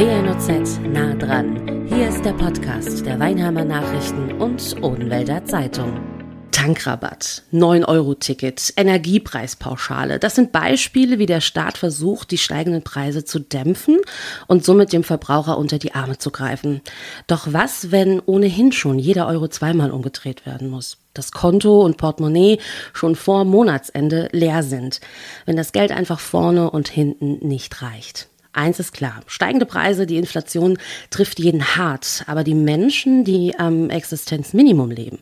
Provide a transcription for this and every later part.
WNOZ nah dran. Hier ist der Podcast der Weinheimer Nachrichten und Odenwälder Zeitung. Tankrabatt, 9-Euro-Ticket, Energiepreispauschale. Das sind Beispiele, wie der Staat versucht, die steigenden Preise zu dämpfen und somit dem Verbraucher unter die Arme zu greifen. Doch was, wenn ohnehin schon jeder Euro zweimal umgedreht werden muss? Das Konto und Portemonnaie schon vor Monatsende leer sind, wenn das Geld einfach vorne und hinten nicht reicht. Eins ist klar, steigende Preise, die Inflation trifft jeden hart, aber die Menschen, die am Existenzminimum leben,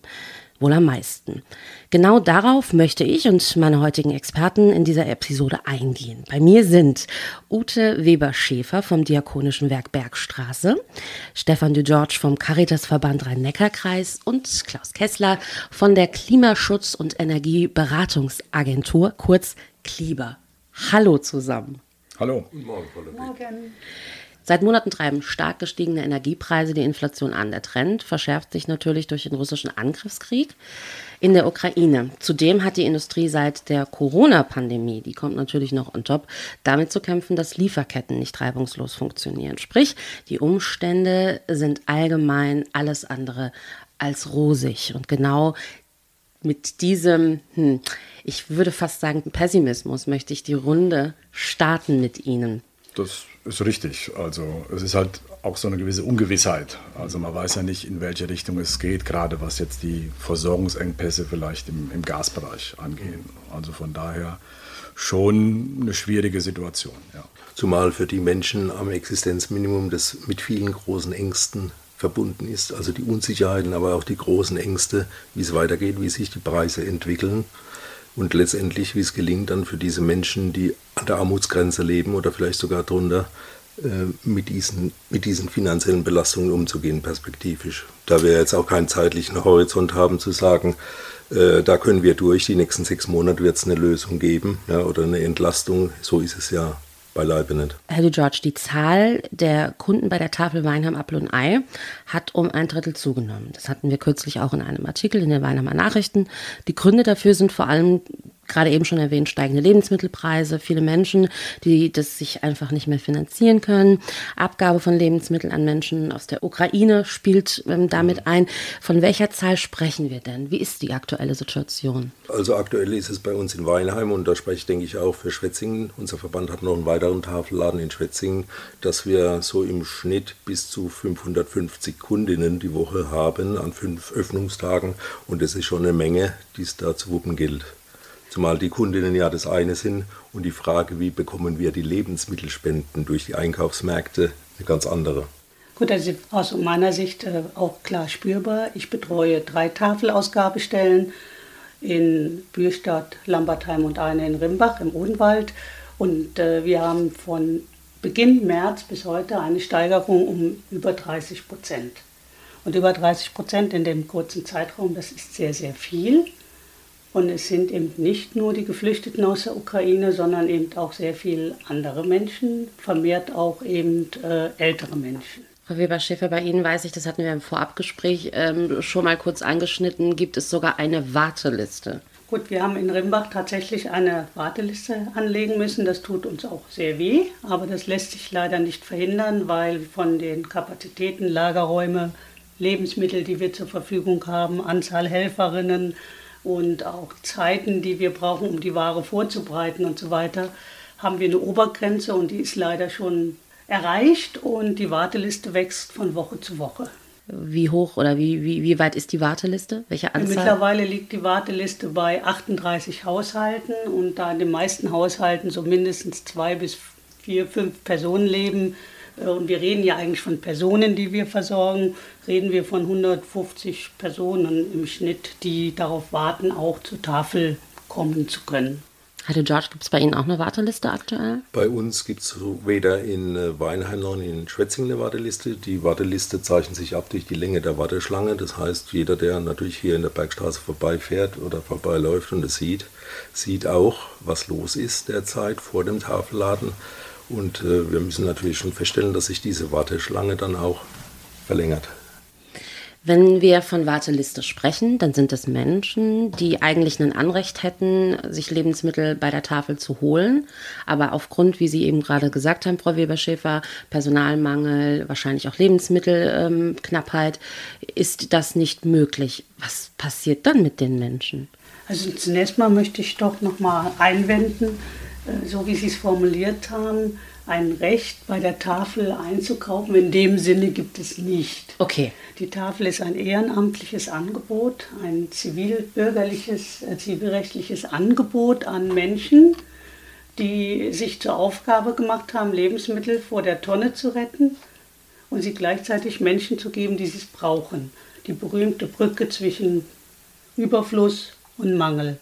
wohl am meisten. Genau darauf möchte ich und meine heutigen Experten in dieser Episode eingehen. Bei mir sind Ute Weber-Schäfer vom Diakonischen Werk Bergstraße, Stefan de George vom Caritasverband Rhein-Neckar-Kreis und Klaus Kessler von der Klimaschutz- und Energieberatungsagentur, kurz KLIBA. Hallo zusammen. Hallo. Guten Morgen, Frau Morgen. Seit Monaten treiben stark gestiegene Energiepreise die Inflation an. Der Trend verschärft sich natürlich durch den russischen Angriffskrieg in der Ukraine. Zudem hat die Industrie seit der Corona-Pandemie, die kommt natürlich noch on top, damit zu kämpfen, dass Lieferketten nicht reibungslos funktionieren. Sprich, die Umstände sind allgemein alles andere als rosig. Und genau mit diesem, hm, ich würde fast sagen, Pessimismus möchte ich die Runde starten mit Ihnen. Das ist richtig. Also es ist halt auch so eine gewisse Ungewissheit. Also man weiß ja nicht, in welche Richtung es geht, gerade was jetzt die Versorgungsengpässe vielleicht im, im Gasbereich angehen. Also von daher schon eine schwierige Situation. Ja. Zumal für die Menschen am Existenzminimum das mit vielen großen Ängsten verbunden ist. Also die Unsicherheiten, aber auch die großen Ängste, wie es weitergeht, wie sich die Preise entwickeln und letztendlich, wie es gelingt, dann für diese Menschen, die an der Armutsgrenze leben oder vielleicht sogar drunter, äh, mit diesen, mit diesen finanziellen Belastungen umzugehen, perspektivisch. Da wir jetzt auch keinen zeitlichen Horizont haben, zu sagen, äh, da können wir durch, die nächsten sechs Monate wird es eine Lösung geben ja, oder eine Entlastung. So ist es ja beileibe nicht. Herr De George, die Zahl der Kunden bei der Tafel Weinheim Apfel und Ei hat um ein Drittel zugenommen. Das hatten wir kürzlich auch in einem Artikel in den Weinheimer Nachrichten. Die Gründe dafür sind vor allem gerade eben schon erwähnt, steigende Lebensmittelpreise, viele Menschen, die das sich einfach nicht mehr finanzieren können. Abgabe von Lebensmitteln an Menschen aus der Ukraine spielt ähm, damit ein. Von welcher Zahl sprechen wir denn? Wie ist die aktuelle Situation? Also aktuell ist es bei uns in Weinheim und da spreche ich, denke ich, auch für Schwetzingen. Unser Verband hat noch einen weiteren Tafelladen in Schwetzingen, dass wir so im Schnitt bis zu 550 Kundinnen die Woche haben an fünf Öffnungstagen und das ist schon eine Menge, die es da zu wuppen gilt. Zumal die Kundinnen ja das eine sind und die Frage, wie bekommen wir die Lebensmittelspenden durch die Einkaufsmärkte, eine ganz andere. Gut, ist aus meiner Sicht äh, auch klar spürbar. Ich betreue drei Tafelausgabestellen in Bürstadt, Lambertheim und eine in Rimbach im Odenwald. Und äh, wir haben von Beginn März bis heute eine Steigerung um über 30 Prozent. Und über 30 Prozent in dem kurzen Zeitraum, das ist sehr, sehr viel. Und es sind eben nicht nur die Geflüchteten aus der Ukraine, sondern eben auch sehr viele andere Menschen, vermehrt auch eben äh, ältere Menschen. Frau Weber-Schäfer, bei Ihnen weiß ich, das hatten wir im Vorabgespräch ähm, schon mal kurz angeschnitten, gibt es sogar eine Warteliste. Gut, wir haben in Rimbach tatsächlich eine Warteliste anlegen müssen. Das tut uns auch sehr weh, aber das lässt sich leider nicht verhindern, weil von den Kapazitäten, Lagerräume, Lebensmittel, die wir zur Verfügung haben, Anzahl Helferinnen, und auch Zeiten, die wir brauchen, um die Ware vorzubereiten und so weiter, haben wir eine Obergrenze und die ist leider schon erreicht und die Warteliste wächst von Woche zu Woche. Wie hoch oder wie, wie, wie weit ist die Warteliste? Welche Anzahl? Mittlerweile liegt die Warteliste bei 38 Haushalten und da in den meisten Haushalten so mindestens zwei bis vier, fünf Personen leben, und wir reden ja eigentlich von Personen, die wir versorgen, reden wir von 150 Personen im Schnitt, die darauf warten, auch zur Tafel kommen zu können. Hatte George, gibt es bei Ihnen auch eine Warteliste aktuell? Bei uns gibt es weder in äh, Weinheim noch in Schwetzingen eine Warteliste. Die Warteliste zeichnet sich ab durch die Länge der Warteschlange. Das heißt, jeder, der natürlich hier in der Bergstraße vorbeifährt oder vorbeiläuft und es sieht, sieht auch, was los ist derzeit vor dem Tafelladen. Und äh, wir müssen natürlich schon feststellen, dass sich diese Warteschlange dann auch verlängert. Wenn wir von Warteliste sprechen, dann sind es Menschen, die eigentlich ein Anrecht hätten, sich Lebensmittel bei der Tafel zu holen. Aber aufgrund, wie Sie eben gerade gesagt haben, Frau Weber-Schäfer, Personalmangel, wahrscheinlich auch Lebensmittelknappheit, ist das nicht möglich. Was passiert dann mit den Menschen? Also zunächst mal möchte ich doch noch mal einwenden, so wie Sie es formuliert haben, ein Recht bei der Tafel einzukaufen. In dem Sinne gibt es nicht. Okay. Die Tafel ist ein ehrenamtliches Angebot, ein zivilbürgerliches, äh, zivilrechtliches Angebot an Menschen, die sich zur Aufgabe gemacht haben, Lebensmittel vor der Tonne zu retten und sie gleichzeitig Menschen zu geben, die es brauchen. Die berühmte Brücke zwischen Überfluss und Mangel.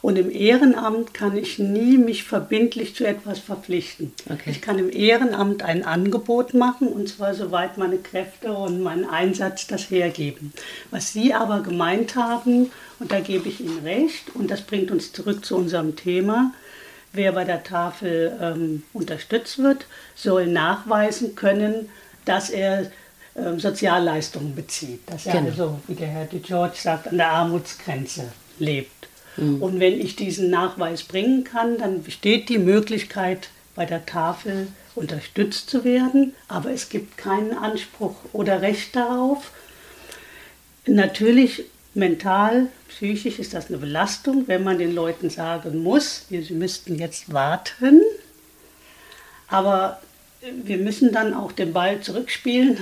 Und im Ehrenamt kann ich nie mich verbindlich zu etwas verpflichten. Okay. Ich kann im Ehrenamt ein Angebot machen und zwar soweit meine Kräfte und mein Einsatz das hergeben. Was Sie aber gemeint haben, und da gebe ich Ihnen recht, und das bringt uns zurück zu unserem Thema, wer bei der Tafel ähm, unterstützt wird, soll nachweisen können, dass er ähm, Sozialleistungen bezieht. Dass er genau. also, wie der Herr de George sagt, an der Armutsgrenze lebt. Mhm. Und wenn ich diesen Nachweis bringen kann, dann besteht die Möglichkeit, bei der Tafel unterstützt zu werden, aber es gibt keinen Anspruch oder Recht darauf. Natürlich mental, psychisch ist das eine Belastung, wenn man den Leuten sagen muss, sie müssten jetzt warten. Aber wir müssen dann auch den Ball zurückspielen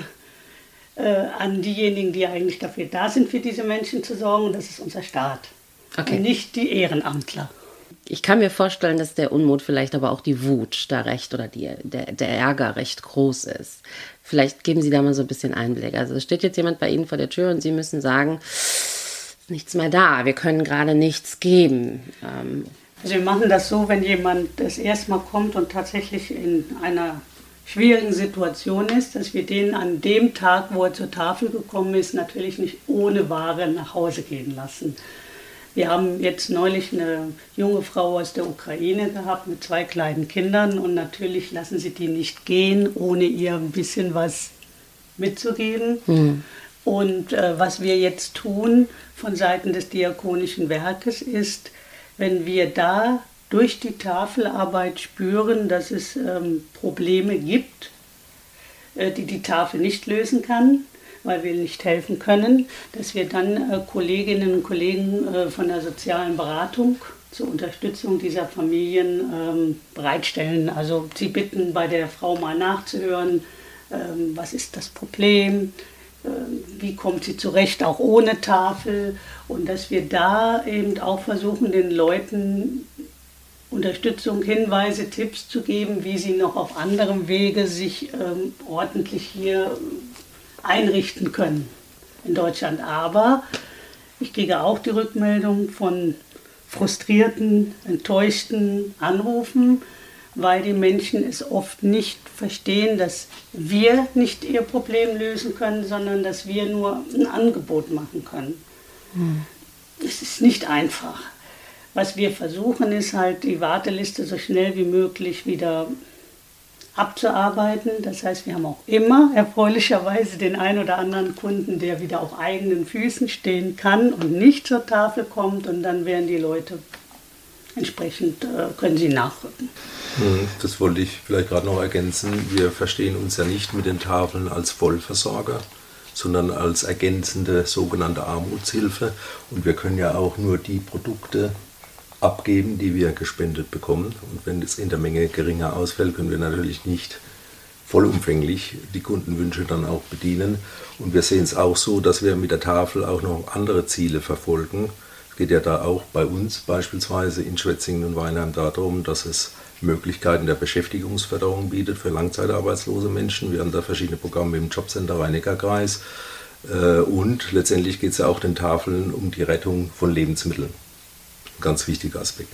äh, an diejenigen, die eigentlich dafür da sind, für diese Menschen zu sorgen. Und das ist unser Staat okay. nicht die Ehrenamtler. Ich kann mir vorstellen, dass der Unmut vielleicht aber auch die Wut da recht oder die, der, der Ärger recht groß ist. Vielleicht geben Sie da mal so ein bisschen Einblick. Also es steht jetzt jemand bei Ihnen vor der Tür und Sie müssen sagen, nichts mehr da, wir können gerade nichts geben. Ähm also wir machen das so, wenn jemand das erste Mal kommt und tatsächlich in einer schwierigen Situation ist, dass wir den an dem Tag, wo er zur Tafel gekommen ist, natürlich nicht ohne Ware nach Hause gehen lassen. Wir haben jetzt neulich eine junge Frau aus der Ukraine gehabt mit zwei kleinen Kindern und natürlich lassen sie die nicht gehen, ohne ihr ein bisschen was mitzugeben. Mhm. Und äh, was wir jetzt tun von Seiten des Diakonischen Werkes ist, wenn wir da durch die Tafelarbeit spüren, dass es ähm, Probleme gibt, äh, die die Tafel nicht lösen kann, weil wir nicht helfen können, dass wir dann äh, Kolleginnen und Kollegen äh, von der sozialen Beratung zur Unterstützung dieser Familien ähm, bereitstellen. Also sie bitten bei der Frau mal nachzuhören, ähm, was ist das Problem, äh, wie kommt sie zurecht, auch ohne Tafel. Und dass wir da eben auch versuchen, den Leuten Unterstützung, Hinweise, Tipps zu geben, wie sie noch auf anderem Wege sich ähm, ordentlich hier einrichten können in Deutschland. Aber ich kriege auch die Rückmeldung von frustrierten, enttäuschten Anrufen, weil die Menschen es oft nicht verstehen, dass wir nicht ihr Problem lösen können, sondern dass wir nur ein Angebot machen können. Hm. Es ist nicht einfach. Was wir versuchen, ist halt die Warteliste so schnell wie möglich wieder abzuarbeiten. Das heißt, wir haben auch immer erfreulicherweise den einen oder anderen Kunden, der wieder auf eigenen Füßen stehen kann und nicht zur Tafel kommt und dann werden die Leute entsprechend, äh, können sie nachrücken. Hm, das wollte ich vielleicht gerade noch ergänzen. Wir verstehen uns ja nicht mit den Tafeln als Vollversorger, sondern als ergänzende sogenannte Armutshilfe. Und wir können ja auch nur die Produkte abgeben, die wir gespendet bekommen. Und wenn es in der Menge geringer ausfällt, können wir natürlich nicht vollumfänglich die Kundenwünsche dann auch bedienen. Und wir sehen es auch so, dass wir mit der Tafel auch noch andere Ziele verfolgen. Es geht ja da auch bei uns beispielsweise in Schwetzingen und Weinheim darum, dass es Möglichkeiten der Beschäftigungsförderung bietet für langzeitarbeitslose Menschen. Wir haben da verschiedene Programme im Jobcenter Rhein-Neckar-Kreis. Äh, und letztendlich geht es ja auch den Tafeln um die Rettung von Lebensmitteln ganz wichtiger Aspekt.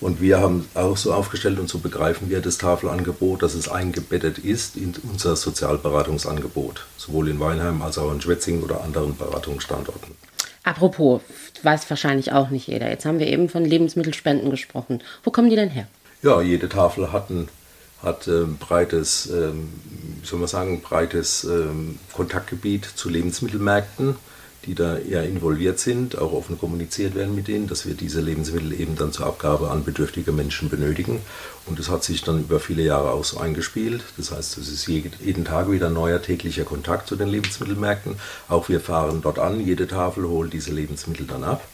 Und wir haben auch so aufgestellt und so begreifen wir das Tafelangebot, dass es eingebettet ist in unser Sozialberatungsangebot, sowohl in Weinheim als auch in Schwetzingen oder anderen Beratungsstandorten. Apropos, weiß wahrscheinlich auch nicht jeder. Jetzt haben wir eben von Lebensmittelspenden gesprochen. Wo kommen die denn her? Ja, jede Tafel hat ein, hat ein ähm, breites ähm, soll man sagen, breites ähm, Kontaktgebiet zu Lebensmittelmärkten die da eher involviert sind, auch offen kommuniziert werden mit denen, dass wir diese Lebensmittel eben dann zur Abgabe an bedürftige Menschen benötigen. Und das hat sich dann über viele Jahre auch so eingespielt. Das heißt, es ist jeden Tag wieder neuer täglicher Kontakt zu den Lebensmittelmärkten. Auch wir fahren dort an, jede Tafel holt diese Lebensmittel dann ab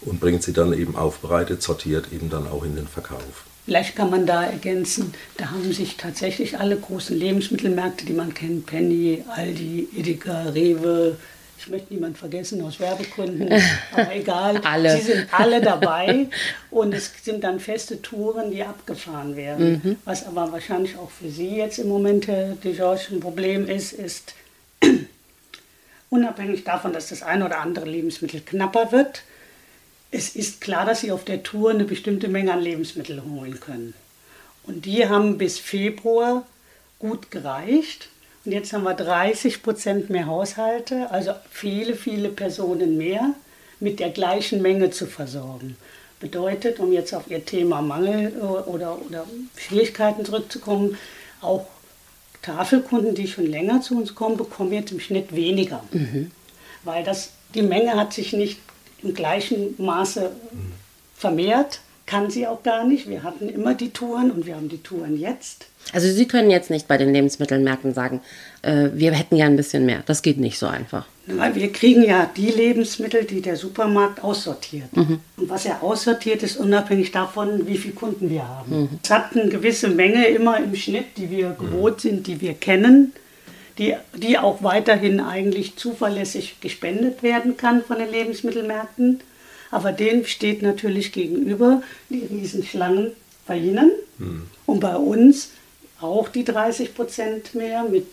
und bringt sie dann eben aufbereitet, sortiert eben dann auch in den Verkauf. Vielleicht kann man da ergänzen, da haben sich tatsächlich alle großen Lebensmittelmärkte, die man kennt, Penny, Aldi, Edeka, Rewe, ich möchte niemanden vergessen aus Werbegründen, aber egal. alle. Sie sind alle dabei und es sind dann feste Touren, die abgefahren werden. Mhm. Was aber wahrscheinlich auch für Sie jetzt im Moment, Herr George, ein Problem ist, ist, unabhängig davon, dass das eine oder andere Lebensmittel knapper wird, es ist klar, dass Sie auf der Tour eine bestimmte Menge an Lebensmitteln holen können. Und die haben bis Februar gut gereicht. Und jetzt haben wir 30 Prozent mehr Haushalte, also viele, viele Personen mehr mit der gleichen Menge zu versorgen. Bedeutet, um jetzt auf Ihr Thema Mangel äh, oder, oder Schwierigkeiten zurückzukommen, auch Tafelkunden, die schon länger zu uns kommen, bekommen jetzt im Schnitt weniger. Mhm. Weil das, die Menge hat sich nicht im gleichen Maße mhm. vermehrt, kann sie auch gar nicht. Wir hatten immer die Touren und wir haben die Touren jetzt. Also Sie können jetzt nicht bei den Lebensmittelmärkten sagen, äh, wir hätten ja ein bisschen mehr. Das geht nicht so einfach. Weil wir kriegen ja die Lebensmittel, die der Supermarkt aussortiert. Mhm. Und was er aussortiert, ist unabhängig davon, wie viele Kunden wir haben. Mhm. Es hat eine gewisse Menge immer im Schnitt, die wir gewohnt sind, die wir kennen, die, die auch weiterhin eigentlich zuverlässig gespendet werden kann von den Lebensmittelmärkten. Aber denen steht natürlich gegenüber die Riesenschlangen bei ihnen mhm. und bei uns auch die 30 Prozent mehr mit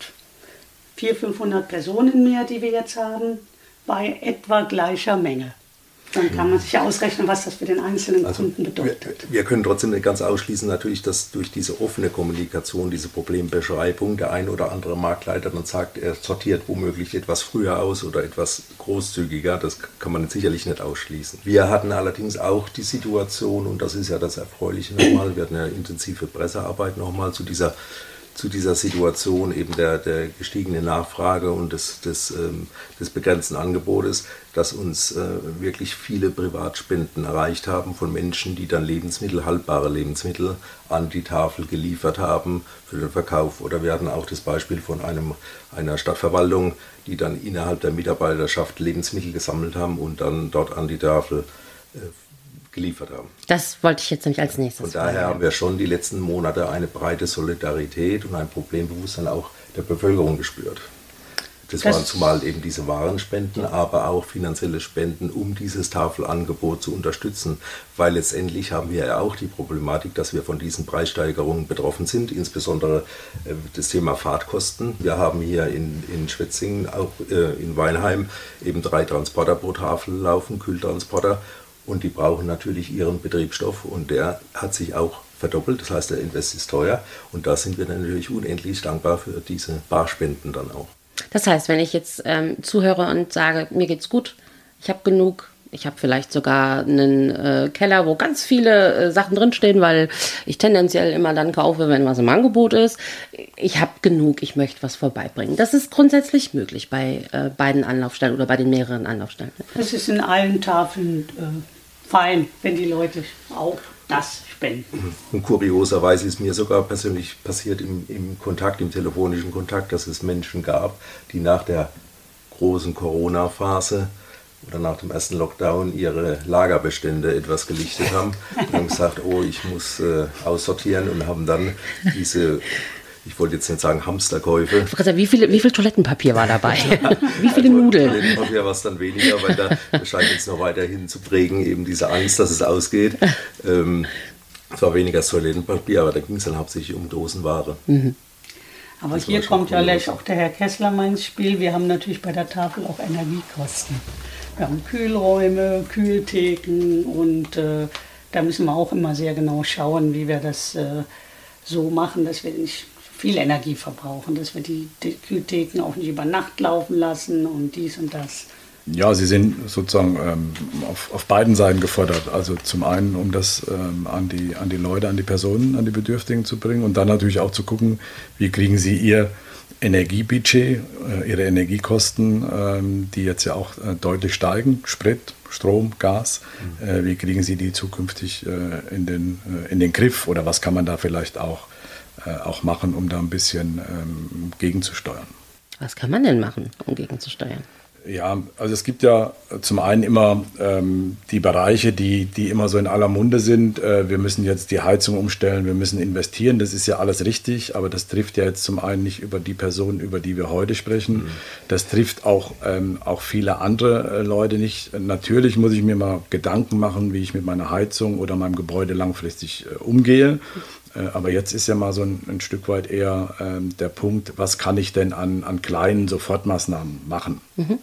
400, 500 Personen mehr, die wir jetzt haben, bei etwa gleicher Menge. Dann kann man sich ausrechnen, was das für den einzelnen also Kunden bedeutet. Wir, wir, können trotzdem nicht ganz ausschließen, natürlich, dass durch diese offene Kommunikation, diese Problembeschreibung, der ein oder andere Marktleiter dann sagt, er sortiert womöglich etwas früher aus oder etwas großzügiger. Das kann man sicherlich nicht ausschließen. Wir hatten allerdings auch die Situation, und das ist ja das Erfreuliche nochmal, wir hatten ja intensive Pressearbeit nochmal zu dieser zu dieser Situation eben der, der gestiegenen Nachfrage und des, des, ähm, des begrenzten Angebotes, dass uns äh, wirklich viele Privatspenden erreicht haben von Menschen, die dann Lebensmittel, haltbare Lebensmittel an die Tafel geliefert haben für den Verkauf. Oder wir hatten auch das Beispiel von einem, einer Stadtverwaltung, die dann innerhalb der Mitarbeiterschaft Lebensmittel gesammelt haben und dann dort an die Tafel äh, geliefert haben. Das wollte ich jetzt nämlich als nächstes. Von daher haben wir schon die letzten Monate eine breite Solidarität und ein Problembewusstsein auch der Bevölkerung gespürt. Das, das waren zumal eben diese Warenspenden, aber auch finanzielle Spenden, um dieses Tafelangebot zu unterstützen. Weil letztendlich haben wir ja auch die Problematik, dass wir von diesen Preissteigerungen betroffen sind, insbesondere äh, das Thema Fahrtkosten. Wir haben hier in, in Schwetzingen, auch äh, in Weinheim, eben drei Transporter pro Tafel laufen, Kühltransporter. Und die brauchen natürlich ihren Betriebsstoff und der hat sich auch verdoppelt. Das heißt, der Invest ist teuer und da sind wir natürlich unendlich dankbar für diese Barspenden dann auch. Das heißt, wenn ich jetzt ähm, zuhöre und sage, mir geht's gut, ich habe genug, ich habe vielleicht sogar einen äh, Keller, wo ganz viele äh, Sachen drinstehen, weil ich tendenziell immer dann kaufe, wenn was im Angebot ist. Ich habe genug, ich möchte was vorbeibringen. Das ist grundsätzlich möglich bei äh, beiden Anlaufstellen oder bei den mehreren Anlaufstellen. Es ist in allen Tafeln äh, fein, wenn die Leute auch das spenden. Und kurioserweise ist mir sogar persönlich passiert im, im Kontakt, im telefonischen Kontakt, dass es Menschen gab, die nach der großen Corona-Phase oder nach dem ersten Lockdown ihre Lagerbestände etwas gelichtet haben und haben gesagt, oh, ich muss äh, aussortieren und haben dann diese ich wollte jetzt nicht sagen Hamsterkäufe. Wie, viele, wie viel Toilettenpapier war dabei? wie viele also, Nudeln? Toilettenpapier war es dann weniger, weil da scheint jetzt noch weiterhin zu prägen, eben diese Angst, dass es ausgeht. Ähm, es war weniger Toilettenpapier, aber da ging es dann hauptsächlich um Dosenware. Mhm. Aber das hier kommt ja gleich auch der Herr Kessler mal ins Spiel. Wir haben natürlich bei der Tafel auch Energiekosten. Wir haben Kühlräume, Kühltheken und äh, da müssen wir auch immer sehr genau schauen, wie wir das äh, so machen, dass wir nicht viel Energie verbrauchen, dass wir die, die Kühltheken auch nicht über Nacht laufen lassen und dies und das. Ja, sie sind sozusagen ähm, auf, auf beiden Seiten gefordert. Also zum einen, um das ähm, an, die, an die Leute, an die Personen, an die Bedürftigen zu bringen und dann natürlich auch zu gucken, wie kriegen sie ihr Energiebudget, äh, ihre Energiekosten, ähm, die jetzt ja auch äh, deutlich steigen, Sprit, Strom, Gas. Mhm. Äh, wie kriegen Sie die zukünftig in, den, in den Griff oder was kann man da vielleicht auch, auch machen, um da ein bisschen ähm, gegenzusteuern? Was kann man denn machen, um gegenzusteuern? Ja, also es gibt ja zum einen immer ähm, die Bereiche, die, die immer so in aller Munde sind. Äh, wir müssen jetzt die Heizung umstellen, wir müssen investieren. Das ist ja alles richtig, aber das trifft ja jetzt zum einen nicht über die Personen, über die wir heute sprechen. Mhm. Das trifft auch, ähm, auch viele andere äh, Leute nicht. Natürlich muss ich mir mal Gedanken machen, wie ich mit meiner Heizung oder meinem Gebäude langfristig äh, umgehe. Äh, aber jetzt ist ja mal so ein, ein Stück weit eher ähm, der Punkt, was kann ich denn an, an kleinen Sofortmaßnahmen machen? Mhm.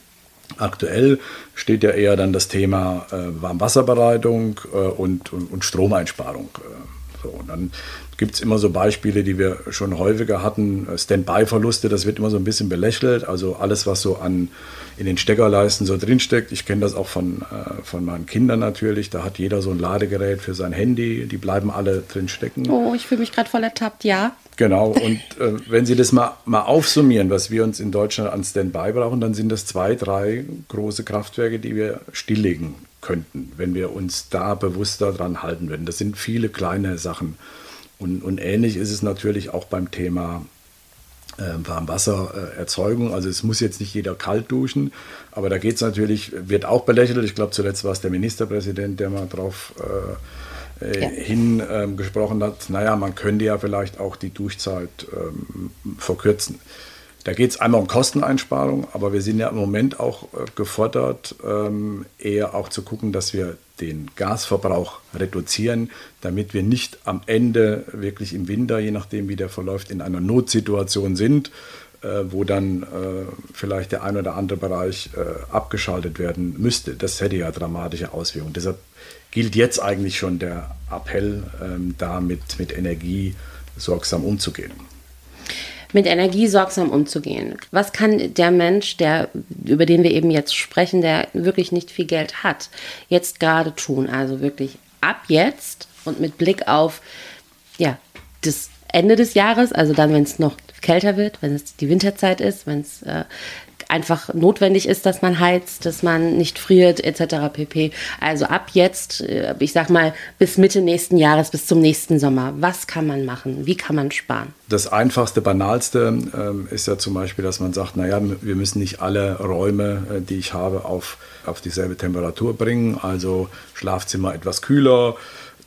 Aktuell steht ja eher dann das Thema äh, Warmwasserbereitung äh, und, und, und, Stromeinsparung. Äh, so, und dann gibt es immer so Beispiele, die wir schon häufiger hatten. Standby-Verluste, das wird immer so ein bisschen belächelt. Also alles, was so an in den Steckerleisten so drinsteckt. Ich kenne das auch von, äh, von meinen Kindern natürlich. Da hat jeder so ein Ladegerät für sein Handy. Die bleiben alle drin stecken. Oh, ich fühle mich gerade voll ertappt, ja. Genau, und äh, wenn Sie das mal, mal aufsummieren, was wir uns in Deutschland an Standby brauchen, dann sind das zwei, drei große Kraftwerke, die wir stilllegen könnten, wenn wir uns da bewusster dran halten würden. Das sind viele kleine Sachen. Und, und ähnlich ist es natürlich auch beim Thema Warmwassererzeugung. Also es muss jetzt nicht jeder kalt duschen, aber da geht es natürlich, wird auch belächelt. Ich glaube, zuletzt war es der Ministerpräsident, der mal drauf äh, äh, ja. hin ähm, gesprochen hat, naja, man könnte ja vielleicht auch die Duschzeit ähm, verkürzen. Da geht es einmal um Kosteneinsparung, aber wir sind ja im Moment auch äh, gefordert, ähm, eher auch zu gucken, dass wir den Gasverbrauch reduzieren, damit wir nicht am Ende wirklich im Winter, je nachdem wie der verläuft, in einer Notsituation sind, äh, wo dann äh, vielleicht der ein oder andere Bereich äh, abgeschaltet werden müsste. Das hätte ja dramatische Auswirkungen. Deshalb gilt jetzt eigentlich schon der Appell, ähm, da mit, mit Energie sorgsam umzugehen. Mit Energie sorgsam umzugehen. Was kann der Mensch, der, über den wir eben jetzt sprechen, der wirklich nicht viel Geld hat, jetzt gerade tun? Also wirklich ab jetzt und mit Blick auf ja, das Ende des Jahres, also dann, wenn es noch kälter wird, wenn es die Winterzeit ist, wenn es äh, einfach notwendig ist, dass man heizt, dass man nicht friert etc. pp. Also ab jetzt, äh, ich sag mal, bis Mitte nächsten Jahres, bis zum nächsten Sommer, was kann man machen? Wie kann man sparen? Das einfachste, banalste ähm, ist ja zum Beispiel, dass man sagt, naja, wir müssen nicht alle Räume, äh, die ich habe, auf, auf dieselbe Temperatur bringen. Also Schlafzimmer etwas kühler,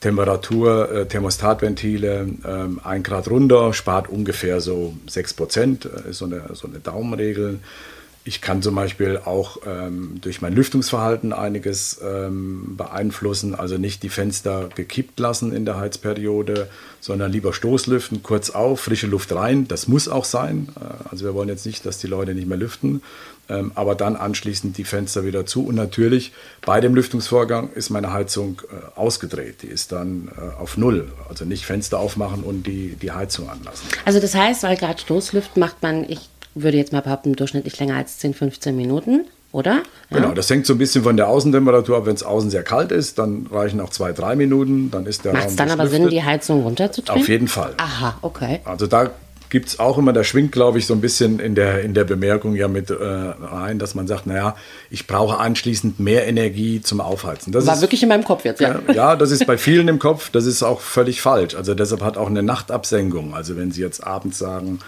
Temperatur, äh, Thermostatventile äh, 1 Grad runter, spart ungefähr so 6 Prozent, äh, ist so eine, so eine Daumenregel. Ich kann zum Beispiel auch ähm, durch mein Lüftungsverhalten einiges ähm, beeinflussen, also nicht die Fenster gekippt lassen in der Heizperiode, sondern lieber Stoßlüften, kurz auf, frische Luft rein. Das muss auch sein. Äh, also wir wollen jetzt nicht, dass die Leute nicht mehr lüften, ähm, aber dann anschließend die Fenster wieder zu. Und natürlich bei dem Lüftungsvorgang ist meine Heizung äh, ausgedreht. Die ist dann äh, auf Null. Also nicht Fenster aufmachen und die, die Heizung anlassen. Also das heißt, weil gerade Stoßlüft macht man, ich würde jetzt mal behaupten, durchschnittlich länger als 10, 15 Minuten, oder? Ja. Genau, das hängt so ein bisschen von der Außentemperatur ab. Wenn es außen sehr kalt ist, dann reichen auch zwei, drei Minuten. Dann ist der Macht es dann aber Sinn, die Heizung runterzudrehen? Auf jeden Fall. Aha, okay. Also da gibt es auch immer, da schwingt, glaube ich, so ein bisschen in der, in der Bemerkung ja mit äh, rein, dass man sagt, naja, ich brauche anschließend mehr Energie zum Aufheizen. Das War ist, wirklich in meinem Kopf jetzt, ja. ja. Ja, das ist bei vielen im Kopf, das ist auch völlig falsch. Also deshalb hat auch eine Nachtabsenkung. Also wenn Sie jetzt abends sagen,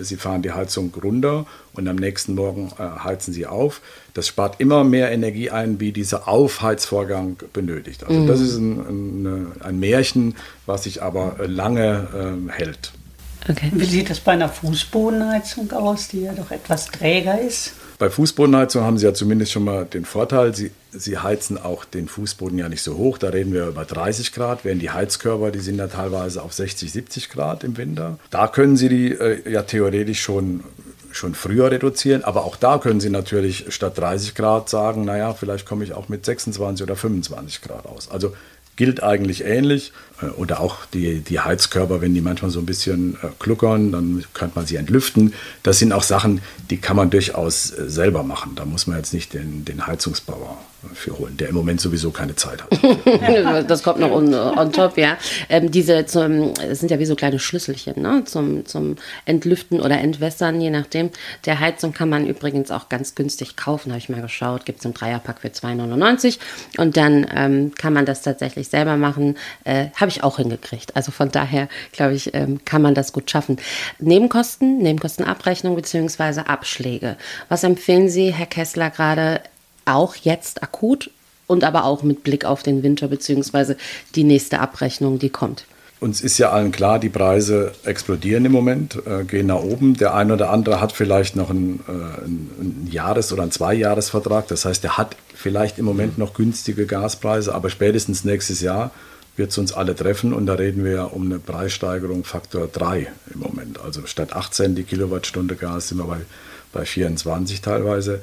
Sie fahren die Heizung runter und am nächsten Morgen äh, heizen Sie auf. Das spart immer mehr Energie ein, wie dieser Aufheizvorgang benötigt. Also mhm. das ist ein, ein, ein, Märchen, was sich aber äh, lange äh, hält. Okay. Wie sieht das bei einer Fußbodenheizung aus, die ja doch etwas träger ist? Bei Fußbodenheizung haben Sie ja zumindest schon mal den Vorteil, Sie, Sie heizen auch den Fußboden ja nicht so hoch. Da reden wir über 30 Grad, während die Heizkörper, die sind ja teilweise auf 60, 70 Grad im Winter. Da können Sie die äh, ja theoretisch schon schon früher reduzieren, aber auch da können Sie natürlich statt 30 Grad sagen, naja, vielleicht komme ich auch mit 26 oder 25 Grad aus. Also gilt eigentlich ähnlich. Äh, oder auch die, die Heizkörper, wenn die manchmal so ein bisschen äh, kluckern, dann könnte man sie entlüften. Das sind auch Sachen, die kann man durchaus äh, selber machen. Da muss man jetzt nicht den, den Heizungsbauer für holen, der im Moment sowieso keine Zeit hat. das kommt noch on, on top, ja. Ähm, diese zum, sind ja wie so kleine Schlüsselchen ne? zum, zum Entlüften oder Entwässern, je nachdem. Der Heizung kann man übrigens auch ganz günstig kaufen, habe ich mal geschaut. Gibt es im Dreierpack für 2,99 und dann ähm, kann man das tatsächlich selber machen. Äh, habe ich auch hingekriegt. Also von daher, glaube ich, ähm, kann man das gut schaffen. Nebenkosten, Nebenkostenabrechnung bzw. Abschläge. Was empfehlen Sie, Herr Kessler, gerade auch jetzt akut und aber auch mit Blick auf den Winter bzw. die nächste Abrechnung, die kommt. Uns ist ja allen klar, die Preise explodieren im Moment, äh, gehen nach oben. Der eine oder andere hat vielleicht noch einen, äh, einen Jahres- oder einen Zweijahresvertrag. Das heißt, er hat vielleicht im Moment noch günstige Gaspreise, aber spätestens nächstes Jahr wird es uns alle treffen und da reden wir um eine Preissteigerung Faktor 3 im Moment. Also statt 18 die Kilowattstunde Gas sind wir bei, bei 24 teilweise.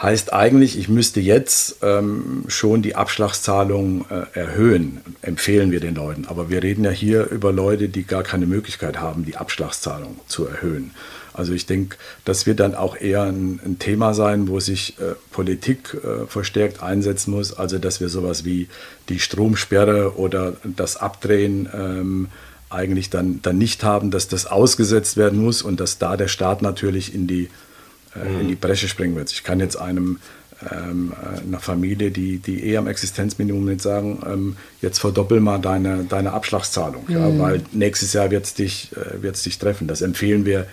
Heißt eigentlich, ich müsste jetzt ähm, schon die Abschlagszahlung äh, erhöhen, empfehlen wir den Leuten. Aber wir reden ja hier über Leute, die gar keine Möglichkeit haben, die Abschlagszahlung zu erhöhen. Also ich denke, das wird dann auch eher ein, ein Thema sein, wo sich äh, Politik äh, verstärkt einsetzen muss. Also dass wir sowas wie die Stromsperre oder das Abdrehen ähm, eigentlich dann, dann nicht haben, dass das ausgesetzt werden muss und dass da der Staat natürlich in die äh, in die Bresche springen wird. Ich kann jetzt einem ähm, äh, einer Familie, die, die eh am Existenzminimum nicht sagen, ähm, jetzt verdoppel mal deine, deine Abschlagszahlung, mhm. ja, weil nächstes Jahr wird es dich, äh, dich treffen. Das empfehlen wir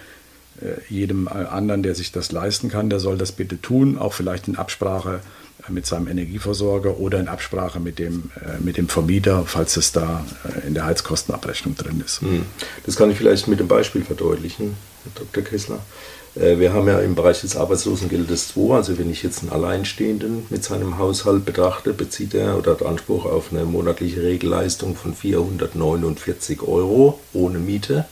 äh, jedem äh, anderen, der sich das leisten kann, der soll das bitte tun, auch vielleicht in Absprache äh, mit seinem Energieversorger oder in Absprache mit dem, mit dem Vermieter, falls es da in der Heizkostenabrechnung drin ist. Mhm. Das kann ich vielleicht mit dem Beispiel verdeutlichen, Herr Dr. Kessler. Äh, wir haben ja im Bereich des Arbeitslosengeldes 2, also wenn ich jetzt einen Alleinstehenden mit seinem Haushalt betrachte, bezieht er oder hat Anspruch auf eine monatliche Regelleistung von 449 Euro ohne Miete.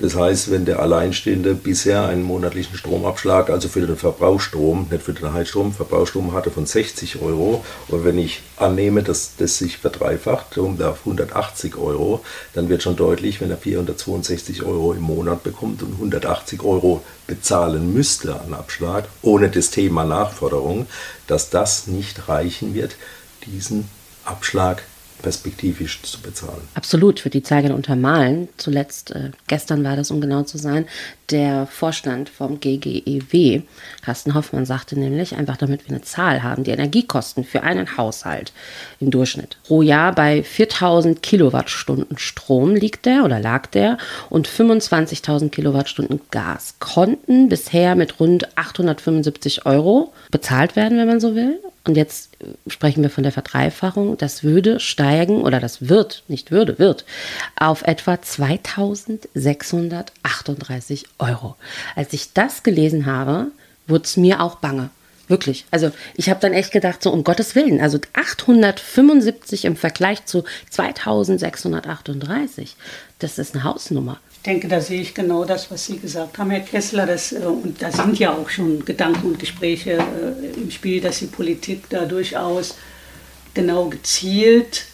Das heißt, wenn der Alleinstehende bisher einen monatlichen Stromabschlag, also für den Verbrauchsstrom, nicht für den Heizstrom, Verbrauchsstrom hatte von 60 Euro, und wenn ich annehme, dass das sich verdreifacht um auf 180 Euro, dann wird schon deutlich, wenn er 462 Euro im Monat bekommt und 180 Euro bezahlen müsste an Abschlag, ohne das Thema Nachforderung, dass das nicht reichen wird, diesen Abschlag perspektivisch zu bezahlen. Absolut, würde die gerne untermalen. Zuletzt, äh, gestern war das, um genau zu sein, der Vorstand vom GGEW, Carsten Hoffmann, sagte nämlich, einfach damit wir eine Zahl haben, die Energiekosten für einen Haushalt im Durchschnitt pro Jahr bei 4000 Kilowattstunden Strom liegt der oder lag der und 25.000 Kilowattstunden Gas konnten bisher mit rund 875 Euro bezahlt werden, wenn man so will. Und jetzt sprechen wir von der Verdreifachung. Das würde steigen oder das wird, nicht würde, wird auf etwa 2638 Euro. Als ich das gelesen habe, wurde es mir auch bange. Wirklich. Also ich habe dann echt gedacht, so um Gottes Willen, also 875 im Vergleich zu 2638, das ist eine Hausnummer. Ich denke, da sehe ich genau das, was Sie gesagt haben, Herr Kessler. Das, äh, und da sind ja auch schon Gedanken und Gespräche äh, im Spiel, dass die Politik da durchaus genau gezielt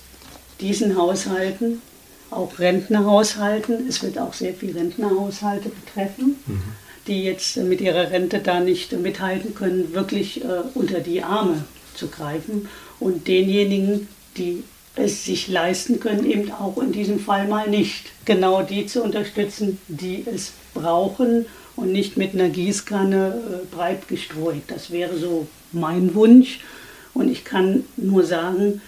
diesen Haushalten, auch Rentnerhaushalten, es wird auch sehr viele Rentnerhaushalte betreffen, mhm die jetzt mit ihrer Rente da nicht mithalten können, wirklich äh, unter die Arme zu greifen und denjenigen, die es sich leisten können, eben auch in diesem Fall mal nicht. Genau die zu unterstützen, die es brauchen und nicht mit einer Gießkanne äh, breit gestreut. Das wäre so mein Wunsch. Und ich kann nur sagen,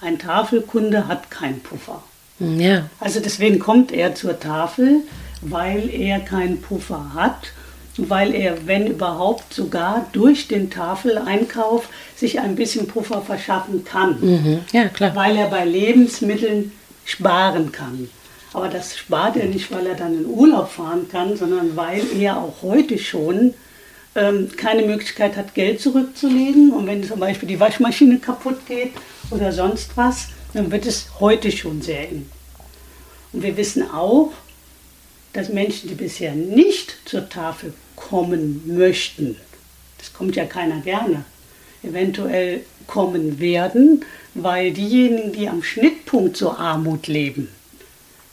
ein Tafelkunde hat keinen Puffer. Ja. Also deswegen kommt er zur Tafel weil er keinen Puffer hat, weil er, wenn überhaupt, sogar durch den Tafeleinkauf sich ein bisschen Puffer verschaffen kann. Mhm. Ja, klar. Weil er bei Lebensmitteln sparen kann. Aber das spart er nicht, weil er dann in Urlaub fahren kann, sondern weil er auch heute schon ähm, keine Möglichkeit hat, Geld zurückzulegen. Und wenn zum Beispiel die Waschmaschine kaputt geht oder sonst was, dann wird es heute schon sehr eng. Und wir wissen auch, dass Menschen, die bisher nicht zur Tafel kommen möchten, das kommt ja keiner gerne, eventuell kommen werden, weil diejenigen, die am Schnittpunkt zur Armut leben,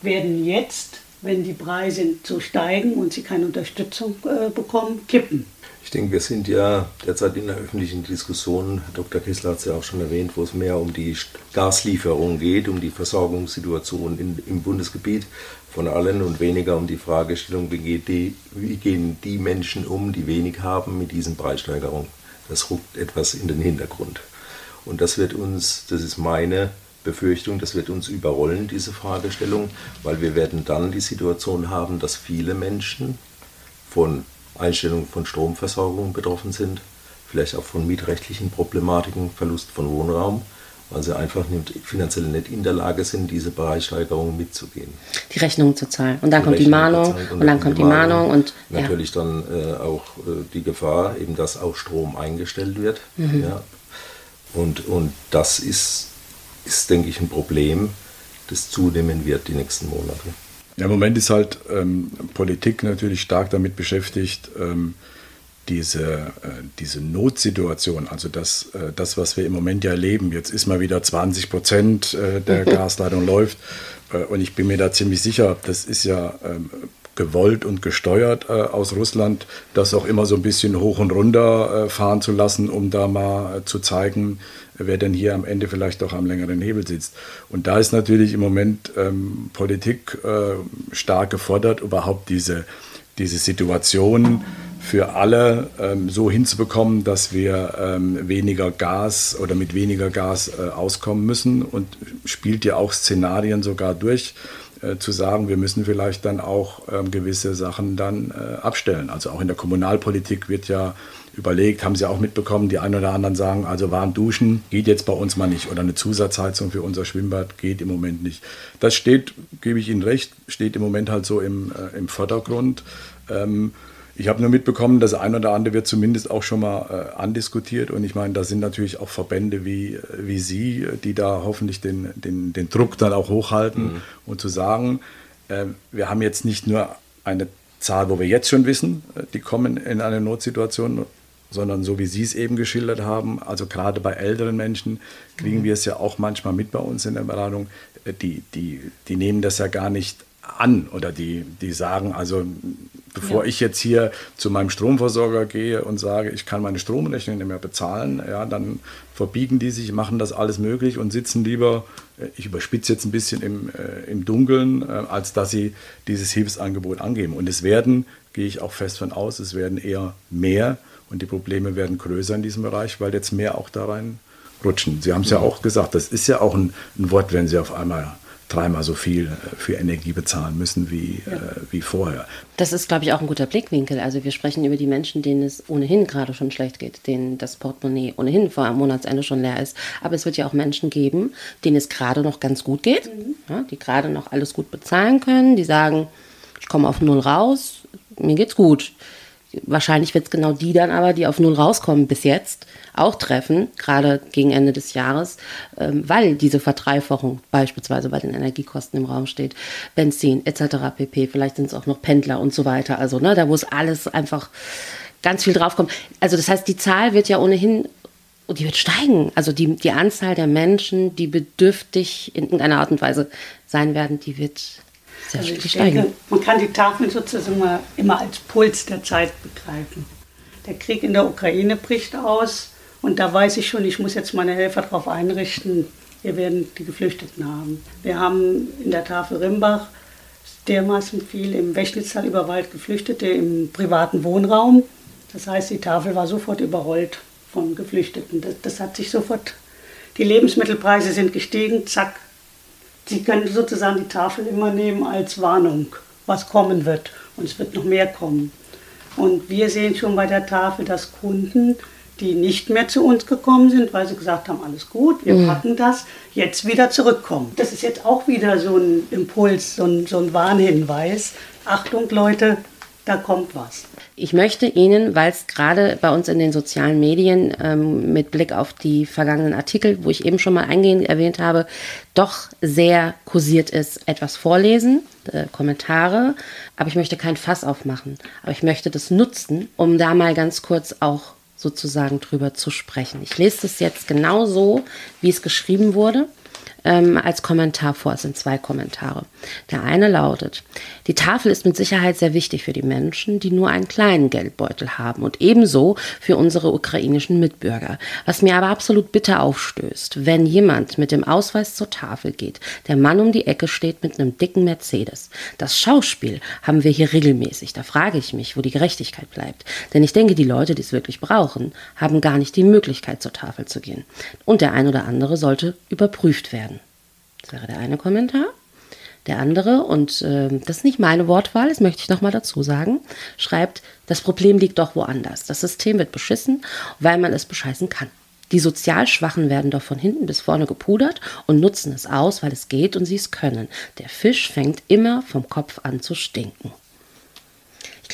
werden jetzt wenn die Preise so steigen und sie keine Unterstützung äh, bekommen, kippen. Ich denke, wir sind ja derzeit in der öffentlichen Diskussion, Dr. Kessler hat es ja auch schon erwähnt, wo es mehr um die Gaslieferung geht, um die Versorgungssituation in, im Bundesgebiet von allen und weniger um die Fragestellung, wie, geht die, wie gehen die Menschen um, die wenig haben mit diesen Preissteigerungen. Das rückt etwas in den Hintergrund. Und das wird uns, das ist meine Befürchtung, das wird uns überrollen, diese Fragestellung, weil wir werden dann die Situation haben, dass viele Menschen von Einstellung von Stromversorgung betroffen sind, vielleicht auch von mietrechtlichen Problematiken, Verlust von Wohnraum, weil sie einfach nicht, finanziell nicht in der Lage sind, diese Preissteigerung mitzugehen. Die Rechnung zu zahlen. Und dann die kommt Rechnung die Mahnung und, und, dann kommt die Mahnung und ja. natürlich dann äh, auch äh, die Gefahr, eben dass auch Strom eingestellt wird. Mhm. Ja. Und, und das ist ist, denke ich, ein Problem, das zunehmen wird die nächsten Monate. Ja, Im Moment ist halt ähm, Politik natürlich stark damit beschäftigt, ähm, diese, äh, diese Notsituation, also das, äh, das, was wir im Moment ja erleben, jetzt ist mal wieder 20 Prozent äh, der Gasleitung läuft äh, und ich bin mir da ziemlich sicher, das ist ja ähm, gewollt und gesteuert äh, aus Russland, das auch immer so ein bisschen hoch und runter äh, fahren zu lassen, um da mal zu zeigen, wer denn hier am Ende vielleicht doch am längeren Hebel sitzt. Und da ist natürlich im Moment ähm, Politik äh, stark gefordert, überhaupt diese, diese Situation für alle ähm, so hinzubekommen, dass wir ähm, weniger Gas oder mit weniger Gas äh, auskommen müssen und spielt ja auch Szenarien sogar durch äh, zu sagen, wir müssen vielleicht dann auch ähm, gewisse Sachen dann äh, abstellen. Also auch in der Kommunalpolitik wird ja überlegt, haben Sie auch mitbekommen, die einen oder anderen sagen, also warm duschen geht jetzt bei uns mal nicht oder eine Zusatzheizung für unser Schwimmbad geht im Moment nicht. Das steht, gebe ich Ihnen recht, steht im Moment halt so im, äh, im Vordergrund. Ähm, ich habe nur mitbekommen, das ein oder andere wird zumindest auch schon mal äh, andiskutiert. Und ich meine, da sind natürlich auch Verbände wie, wie Sie, die da hoffentlich den, den, den Druck dann auch hochhalten mhm. und zu sagen, äh, wir haben jetzt nicht nur eine Zahl, wo wir jetzt schon wissen, äh, die kommen in eine Notsituation, sondern so wie Sie es eben geschildert haben, also gerade bei älteren Menschen kriegen mhm. wir es ja auch manchmal mit bei uns in der Beratung, äh, die, die, die nehmen das ja gar nicht an oder die, die sagen, also bevor ja. ich jetzt hier zu meinem Stromversorger gehe und sage, ich kann meine Stromrechnung nicht mehr bezahlen, ja, dann verbiegen die sich, machen das alles möglich und sitzen lieber, äh, ich überspitze jetzt ein bisschen im, äh, im Dunkeln, äh, als dass sie dieses Hilfsangebot angeben. Und es werden, gehe ich auch fest von aus, es werden eher mehr und die Probleme werden größer in diesem Bereich, weil jetzt mehr auch da rein rutschen. Sie haben es ja auch gesagt, das ist ja auch ein, ein Wort, wenn Sie auf einmal dreimal so viel äh, für Energie bezahlen müssen wie, ja. äh, wie vorher. Das ist, glaube ich, auch ein guter Blickwinkel. Also wir sprechen über die Menschen, denen es ohnehin gerade schon schlecht geht, denen das Portemonnaie ohnehin vor am Monatsende schon leer ist. Aber es wird ja auch Menschen geben, denen es gerade noch ganz gut geht, mhm. ja, die gerade noch alles gut bezahlen können, die sagen, ich komme auf Null raus, mir geht's gut. Wahrscheinlich wird es genau die dann aber, die auf Null rauskommen bis jetzt, auch treffen, gerade gegen Ende des Jahres, ähm, weil diese Verdreifachung beispielsweise bei den Energiekosten im Raum steht, Benzin etc. pp. Vielleicht sind es auch noch Pendler und so weiter. Also ne, da muss alles einfach ganz viel draufkommen. Also das heißt, die Zahl wird ja ohnehin und die wird steigen. Also die, die Anzahl der Menschen, die bedürftig in irgendeiner Art und Weise sein werden, die wird sehr also ich steigen. Denke, man kann die Tafel sozusagen immer, immer als Puls der Zeit begreifen. Der Krieg in der Ukraine bricht aus und da weiß ich schon, ich muss jetzt meine Helfer darauf einrichten, wir werden die Geflüchteten haben. Wir haben in der Tafel Rimbach dermaßen viel im Wäschnitztal über Wald Geflüchtete im privaten Wohnraum. Das heißt, die Tafel war sofort überrollt von Geflüchteten. Das, das hat sich sofort, die Lebensmittelpreise sind gestiegen, zack. Sie können sozusagen die Tafel immer nehmen als Warnung, was kommen wird. Und es wird noch mehr kommen. Und wir sehen schon bei der Tafel, dass Kunden die nicht mehr zu uns gekommen sind, weil sie gesagt haben, alles gut, wir mhm. packen das, jetzt wieder zurückkommen. Das ist jetzt auch wieder so ein Impuls, so ein, so ein Warnhinweis. Achtung Leute, da kommt was. Ich möchte Ihnen, weil es gerade bei uns in den sozialen Medien ähm, mit Blick auf die vergangenen Artikel, wo ich eben schon mal eingehend erwähnt habe, doch sehr kursiert ist, etwas vorlesen, äh, Kommentare. Aber ich möchte kein Fass aufmachen. Aber ich möchte das nutzen, um da mal ganz kurz auch sozusagen drüber zu sprechen. Ich lese das jetzt genau so, wie es geschrieben wurde. ähm, als Kommentar vor. Es sind zwei Kommentare. Der eine lautet, die Tafel ist mit Sicherheit sehr wichtig für die Menschen, die nur einen kleinen Geldbeutel haben und ebenso für unsere ukrainischen Mitbürger. Was mir aber absolut bitter aufstößt, wenn jemand mit dem Ausweis zur Tafel geht, der Mann um die Ecke steht mit einem dicken Mercedes. Das Schauspiel haben wir hier regelmäßig. Da frage ich mich, wo die Gerechtigkeit bleibt. Denn ich denke, die Leute, die es wirklich brauchen, haben gar nicht die Möglichkeit, zur Tafel zu gehen. Und der ein oder andere sollte überprüft werden. Das wäre der eine Kommentar. Der andere, und äh, das ist nicht meine Wortwahl, das möchte ich nochmal dazu sagen, schreibt, das Problem liegt doch woanders. Das System wird beschissen, weil man es bescheißen kann. Die sozial Schwachen werden doch von hinten bis vorne gepudert und nutzen es aus, weil es geht und sie es können. Der Fisch fängt immer vom Kopf an zu stinken.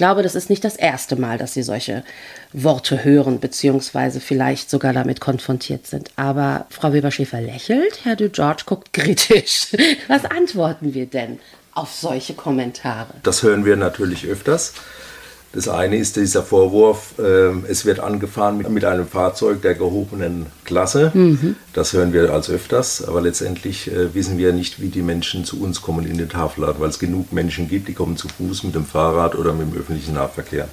Ich glaube, das ist nicht das erste Mal, dass Sie solche Worte hören, beziehungsweise vielleicht sogar damit konfrontiert sind. Aber Frau Weber-Schäfer lächelt, Herr de George guckt kritisch. Was antworten wir denn auf solche Kommentare? Das hören wir natürlich öfters. Das eine ist dieser Vorwurf, äh, es wird angefahren mit, mit, einem Fahrzeug der gehobenen Klasse. Mhm. Das hören wir als öfters, aber letztendlich äh, wissen wir nicht, wie die Menschen zu uns kommen in den Tafelladen, weil es genug Menschen gibt, die kommen zu Fuß mit dem Fahrrad oder mit dem öffentlichen Nahverkehr.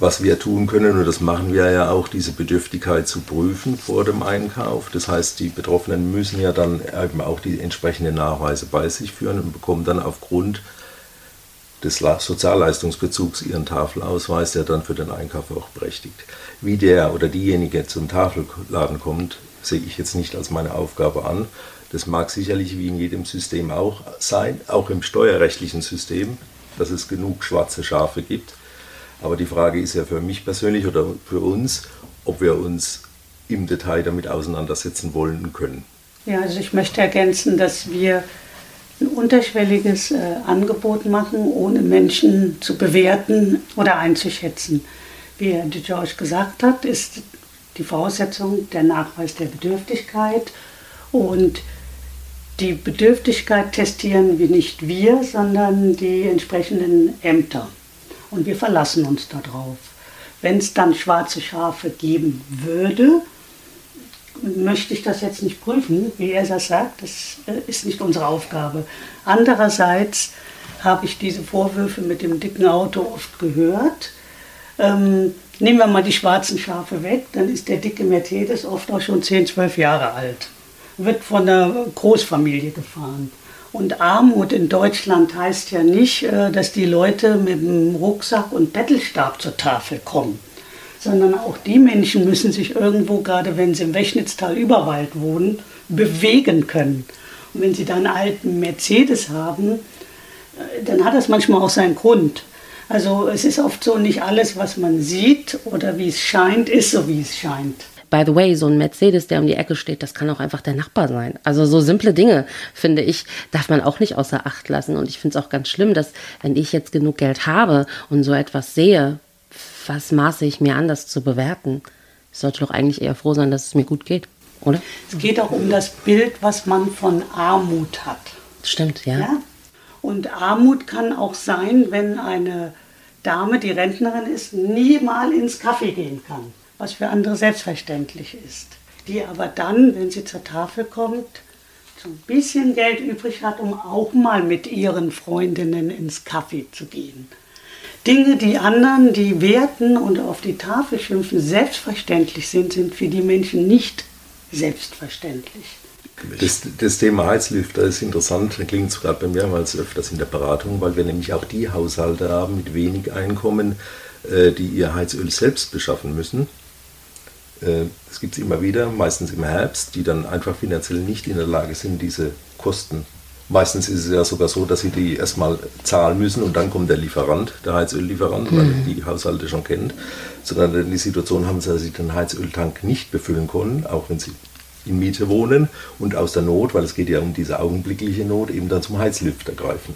Was wir tun können, und das machen wir ja auch, diese Bedürftigkeit zu prüfen vor dem Einkauf. Das heißt, die Betroffenen müssen ja dann eben auch die entsprechenden Nachweise bei sich führen und bekommen dann aufgrund des Sozialleistungsbezugs ihren Tafelausweis, der dann für den Einkauf auch berechtigt. Wie der oder diejenige zum Tafelladen kommt, sehe ich jetzt nicht als meine Aufgabe an. Das mag sicherlich wie in jedem System auch sein, auch im steuerrechtlichen System, dass es genug schwarze Schafe gibt. Aber die Frage ist ja für mich persönlich oder für uns, ob wir uns im Detail damit auseinandersetzen wollen können. Ja, also ich möchte ergänzen, dass wir ein unterschwelliges äh, Angebot machen, ohne Menschen zu bewerten oder einzuschätzen. Wie Herr de George gesagt hat, ist die Voraussetzung der Nachweis der Bedürftigkeit und die Bedürftigkeit testieren wir nicht wir, sondern die entsprechenden Ämter. Und wir verlassen uns darauf. Wenn es dann schwarze Schafe geben würde, möchte ich das jetzt nicht prüfen, wie er das sagt. Das äh, ist nicht unsere Aufgabe. Andererseits habe ich diese Vorwürfe mit dem dicken Auto oft gehört. Ähm, nehmen wir mal die schwarzen Schafe weg, dann ist der dicke Mercedes oft auch schon 10, 12 Jahre alt. Wird von der Großfamilie gefahren. Und Armut in Deutschland heißt ja nicht, äh, dass die Leute mit dem Rucksack und Bettelstab zur Tafel kommen sondern auch die Menschen müssen sich irgendwo, gerade wenn sie im Wechnitztal Überwald wohnen, bewegen können. Und wenn sie dann einen alten Mercedes haben, äh, dann hat das manchmal auch seinen Grund. Also es ist oft so, nicht alles, was man sieht oder wie es scheint, ist so, wie es scheint. By the way, so ein Mercedes, der um die Ecke steht, das kann auch einfach der Nachbar sein. Also so simple Dinge, finde ich, darf man auch nicht außer Acht lassen. Und ich finde es auch ganz schlimm, dass wenn ich jetzt genug Geld habe und so etwas sehe, was maße ich mir an, das zu bewerten? Ich sollte doch eigentlich eher froh sein, dass es mir gut geht, oder? Es geht auch um das Bild, was man von Armut hat. Stimmt, ja. ja? Und Armut kann auch sein, wenn eine Dame, die Rentnerin ist, nie mal ins Kaffee gehen kann, was für andere selbstverständlich ist. Die aber dann, wenn sie zur Tafel kommt, so ein bisschen Geld übrig hat, um auch mal mit ihren Freundinnen ins Kaffee zu gehen. Dinge, die anderen, die werten und auf die Tafel schimpfen, selbstverständlich sind, sind für die Menschen nicht selbstverständlich. Das, das Thema Heizlüfter ist interessant, klingt gerade bei mir mehrmals öfters in der Beratung, weil wir nämlich auch die Haushalte haben mit wenig Einkommen, äh, die ihr Heizöl selbst beschaffen müssen. Äh, das gibt es immer wieder, meistens im Herbst, die dann einfach finanziell nicht in der Lage sind, diese Kosten Meistens ist es ja sogar so, dass sie die erstmal zahlen müssen und dann kommt der Lieferant, der Heizöllieferant, mhm. weil die Haushalte schon kennt. Sondern die Situation haben sie, dass sie den Heizöltank nicht befüllen können, auch wenn sie in Miete wohnen und aus der Not, weil es geht ja um diese augenblickliche Not, eben dann zum Heizlüfter greifen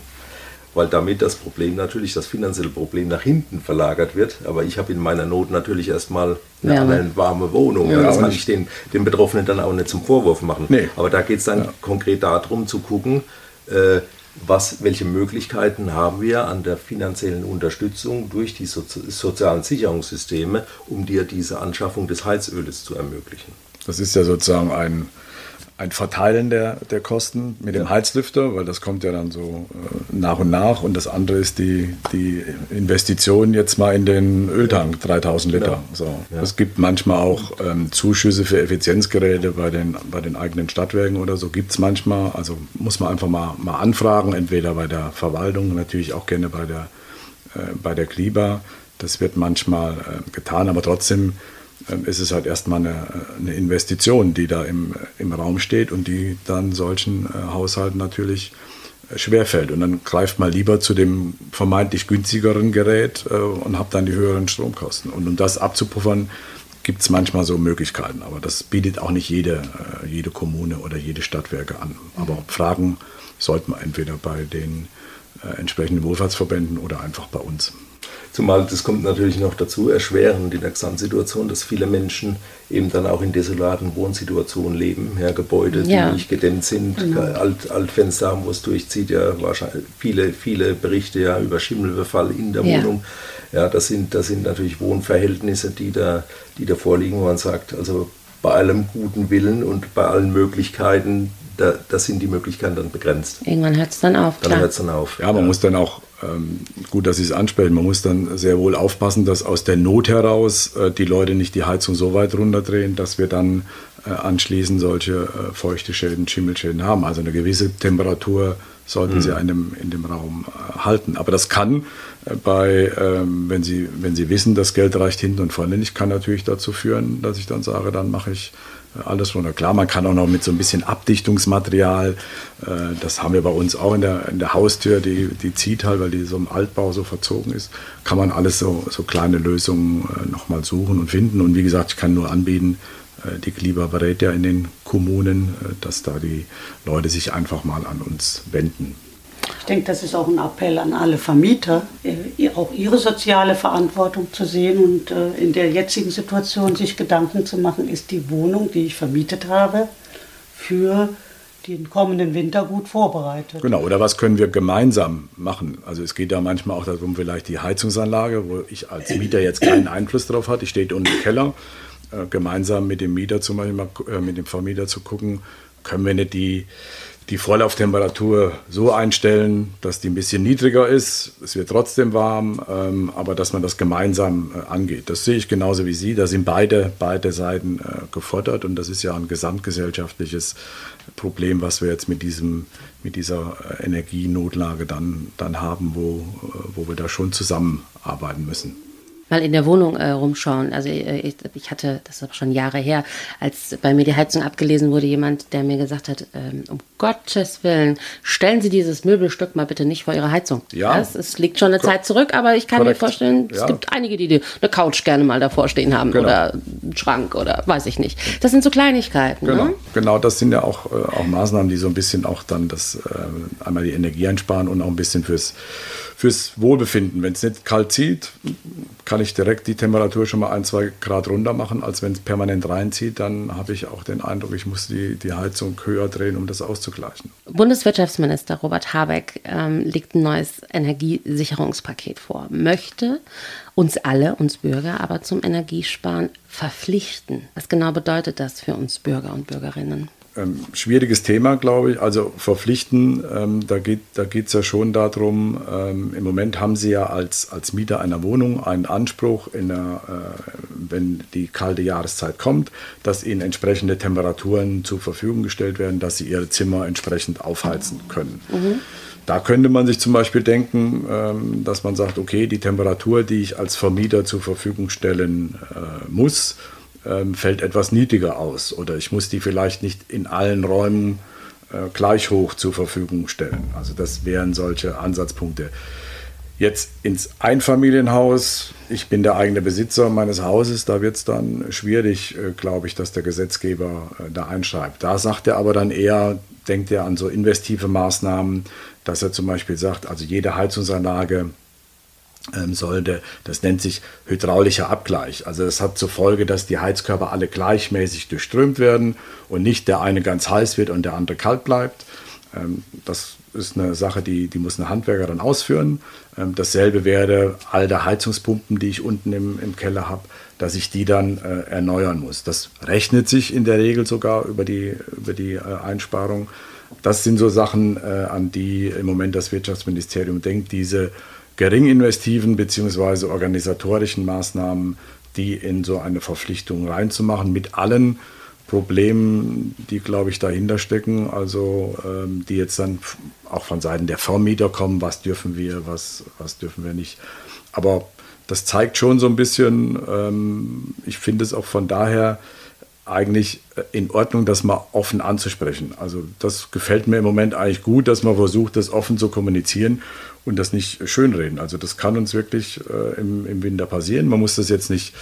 weil damit das Problem natürlich, das finanzielle Problem nach hinten verlagert wird. Aber ich habe in meiner Not natürlich erstmal eine, ja. eine warme Wohnung. Ja, das kann ich den, den Betroffenen dann auch nicht zum Vorwurf machen. Nee. Aber da geht es dann ja. konkret darum zu gucken, was, welche Möglichkeiten haben wir an der finanziellen Unterstützung durch die Sozi sozialen Sicherungssysteme, um dir diese Anschaffung des Heizöles zu ermöglichen. Das ist ja sozusagen ein ein Verteilen der, der Kosten mit dem Heizlüfter, weil das kommt ja dann so äh, nach und nach. Und das andere ist die, die Investition jetzt mal in den Öltank, 3000 Liter. Genau. So. Ja. Es gibt manchmal auch ähm, Zuschüsse für Effizienzgeräte bei den, bei den eigenen Stadtwerken oder so. Gibt es manchmal. Also muss man einfach mal, mal anfragen, entweder bei der Verwaltung, natürlich auch gerne bei der, äh, bei der Kliba. Das wird manchmal äh, getan, aber trotzdem ist es halt erstmal eine, eine, Investition, die da im, im Raum steht und die dann solchen äh, Haushalten natürlich äh, schwerfällt. Und dann greift man lieber zu dem vermeintlich günstigeren Gerät äh, und hat dann die höheren Stromkosten. Und um das abzupuffern, gibt es manchmal so Möglichkeiten. Aber das bietet auch nicht jede, jede Kommune oder jede Stadtwerke an. Aber Fragen sollte man entweder bei den entsprechenden Wohlfahrtsverbänden oder einfach bei uns. Zumal das kommt natürlich noch dazu, erschwerend in der Gesamtsituation, dass viele Menschen eben dann auch in desolaten Wohnsituationen leben. Ja, Gebäude, die ja. nicht gedämmt sind, mhm. Alt, Altfenster haben, wo es durchzieht, ja wahrscheinlich viele, viele Berichte ja über Schimmelbefall in der ja. Wohnung. Ja, das sind, das sind natürlich Wohnverhältnisse, die da, die da vorliegen, wo man sagt, also bei allem guten Willen und bei allen Möglichkeiten, da, da sind die Möglichkeiten dann begrenzt. Irgendwann hört es dann auf. Dann hört es dann auf. Ja, man ja. muss dann auch gut, dass Sie es ansprechen. Man muss dann sehr wohl aufpassen, dass aus der Not heraus äh, die Leute nicht die Heizung so weit runterdrehen, dass wir dann äh, anschließend solche äh, feuchte Schäden, Schimmelschäden haben. Also eine gewisse Temperatur sollten mhm. Sie einem in dem Raum halten. Aber das kann bei, ähm, wenn, Sie, wenn Sie wissen, das Geld reicht hinten und vorne nicht, kann natürlich dazu führen, dass ich dann sage, dann mache ich alles runter. Klar, man kann auch noch mit so ein bisschen Abdichtungsmaterial, äh, das haben wir bei uns auch in der, in der Haustür, die, die zieht halt, weil die so im Altbau so verzogen ist, kann man alles so, so kleine Lösungen äh, nochmal suchen und finden. Und wie gesagt, ich kann nur anbieten, äh, die Kliba berät ja in den Kommunen, dass da die Leute sich einfach mal an uns wenden. Ich denke, das ist auch ein Appell an alle Vermieter, äh, auch ihre soziale Verantwortung zu sehen und äh, in der jetzigen Situation sich Gedanken zu machen, ist die Wohnung, die ich vermietet habe, für den kommenden Winter gut vorbereitet. Genau, oder was können wir gemeinsam machen? Also es geht ja manchmal auch darum, vielleicht die Heizungsanlage, wo ich als Mieter jetzt keinen Einfluss drauf habe. Ich stehe unten im Keller, äh, gemeinsam mit dem Mieter zum Beispiel, mit dem Vermieter zu gucken, können wir nicht die die Vorlauftemperatur so einstellen, dass die ein bisschen niedriger ist. Es wird trotzdem warm, ähm, aber dass man das gemeinsam äh, angeht. Das sehe ich genauso wie Sie. Da sind beide, beide Seiten äh, gefordert und das ist ja ein gesamtgesellschaftliches Problem, was wir jetzt mit, diesem, mit dieser äh, Energienotlage dann, dann haben, wo, äh, wo wir da schon zusammenarbeiten müssen mal in der Wohnung äh, rumschauen. Also äh, ich, hatte, das ist schon Jahre her, als bei mir die Heizung abgelesen wurde, jemand, der mir gesagt hat, ähm, um Gottes Willen, stellen Sie dieses Möbelstück mal bitte nicht vor Ihre Heizung. Ja. Es, es liegt schon eine Ko Zeit zurück, aber ich kann korrekt. mir vorstellen, es ja. gibt einige, die eine Couch gerne mal davor stehen haben genau. oder einen Schrank oder weiß ich nicht. Das sind so Kleinigkeiten. Genau, ne? genau das sind ja auch, äh, auch Maßnahmen, die so ein bisschen auch dann das äh, einmal die Energie einsparen und auch ein bisschen fürs fürs Wohlbefinden. Wenn es nicht kalt zieht, kann ich direkt die Temperatur schon mal ein, zwei Grad runter machen, als wenn es permanent reinzieht. Dann habe ich auch den Eindruck, ich muss die, die Heizung höher drehen, um das auszugleichen. Bundeswirtschaftsminister Robert Habeck ähm, legt ein neues Energiesicherungspaket vor, möchte uns alle, uns Bürger, aber zum Energiesparen verpflichten. Was genau bedeutet das für uns Bürger und Bürgerinnen? Ähm, schwieriges Thema, glaube ich. Also verpflichten, ähm, da geht es da ja schon darum, ähm, im Moment haben Sie ja als, als Mieter einer Wohnung einen Anspruch, in der, äh, wenn die kalte Jahreszeit kommt, dass Ihnen entsprechende Temperaturen zur Verfügung gestellt werden, dass Sie Ihre Zimmer entsprechend aufheizen können. Mhm. Da könnte man sich zum Beispiel denken, ähm, dass man sagt, okay, die Temperatur, die ich als Vermieter zur Verfügung stellen äh, muss, ähm, fällt etwas niedriger aus oder ich muss die vielleicht nicht in allen Räumen äh, gleich hoch zur Verfügung stellen. Also das wären solche Ansatzpunkte. Jetzt ins Einfamilienhaus, ich bin der eigene Besitzer meines Hauses, da wird es dann schwierig, äh, glaube ich, dass der Gesetzgeber äh, da einschreibt. Da sagt er aber dann eher, denkt er an so investive Maßnahmen, dass er zum Beispiel sagt, also jede Heizungsanlage sollte, das nennt sich hydraulischer Abgleich. Also das hat zur Folge, dass die Heizkörper alle gleichmäßig durchströmt werden und nicht der eine ganz heiß wird und der andere kalt bleibt. Ähm, das ist eine Sache, die, die muss ein Handwerker dann ausführen. Ähm, dasselbe wäre all der Heizungspumpen, die ich unten im, im Keller habe, dass ich die dann äh, erneuern muss. Das rechnet sich in der Regel sogar über die, über die äh, Einsparung. Das sind so Sachen, äh, an die im Moment das Wirtschaftsministerium denkt, diese gering investiven bzw. organisatorischen Maßnahmen, die in so eine Verpflichtung reinzumachen, mit allen Problemen, die, glaube ich, dahinter stecken, also ähm, die jetzt dann auch von Seiten der Vermieter kommen, was dürfen wir, was, was dürfen wir nicht. Aber das zeigt schon so ein bisschen, ähm, ich finde es auch von daher eigentlich äh, in Ordnung, das mal offen anzusprechen. Also das gefällt mir im Moment eigentlich gut, dass man versucht, das offen zu kommunizieren und das nicht schönreden. Also das kann uns wirklich äh, im, im Winter passieren. Man muss das jetzt nicht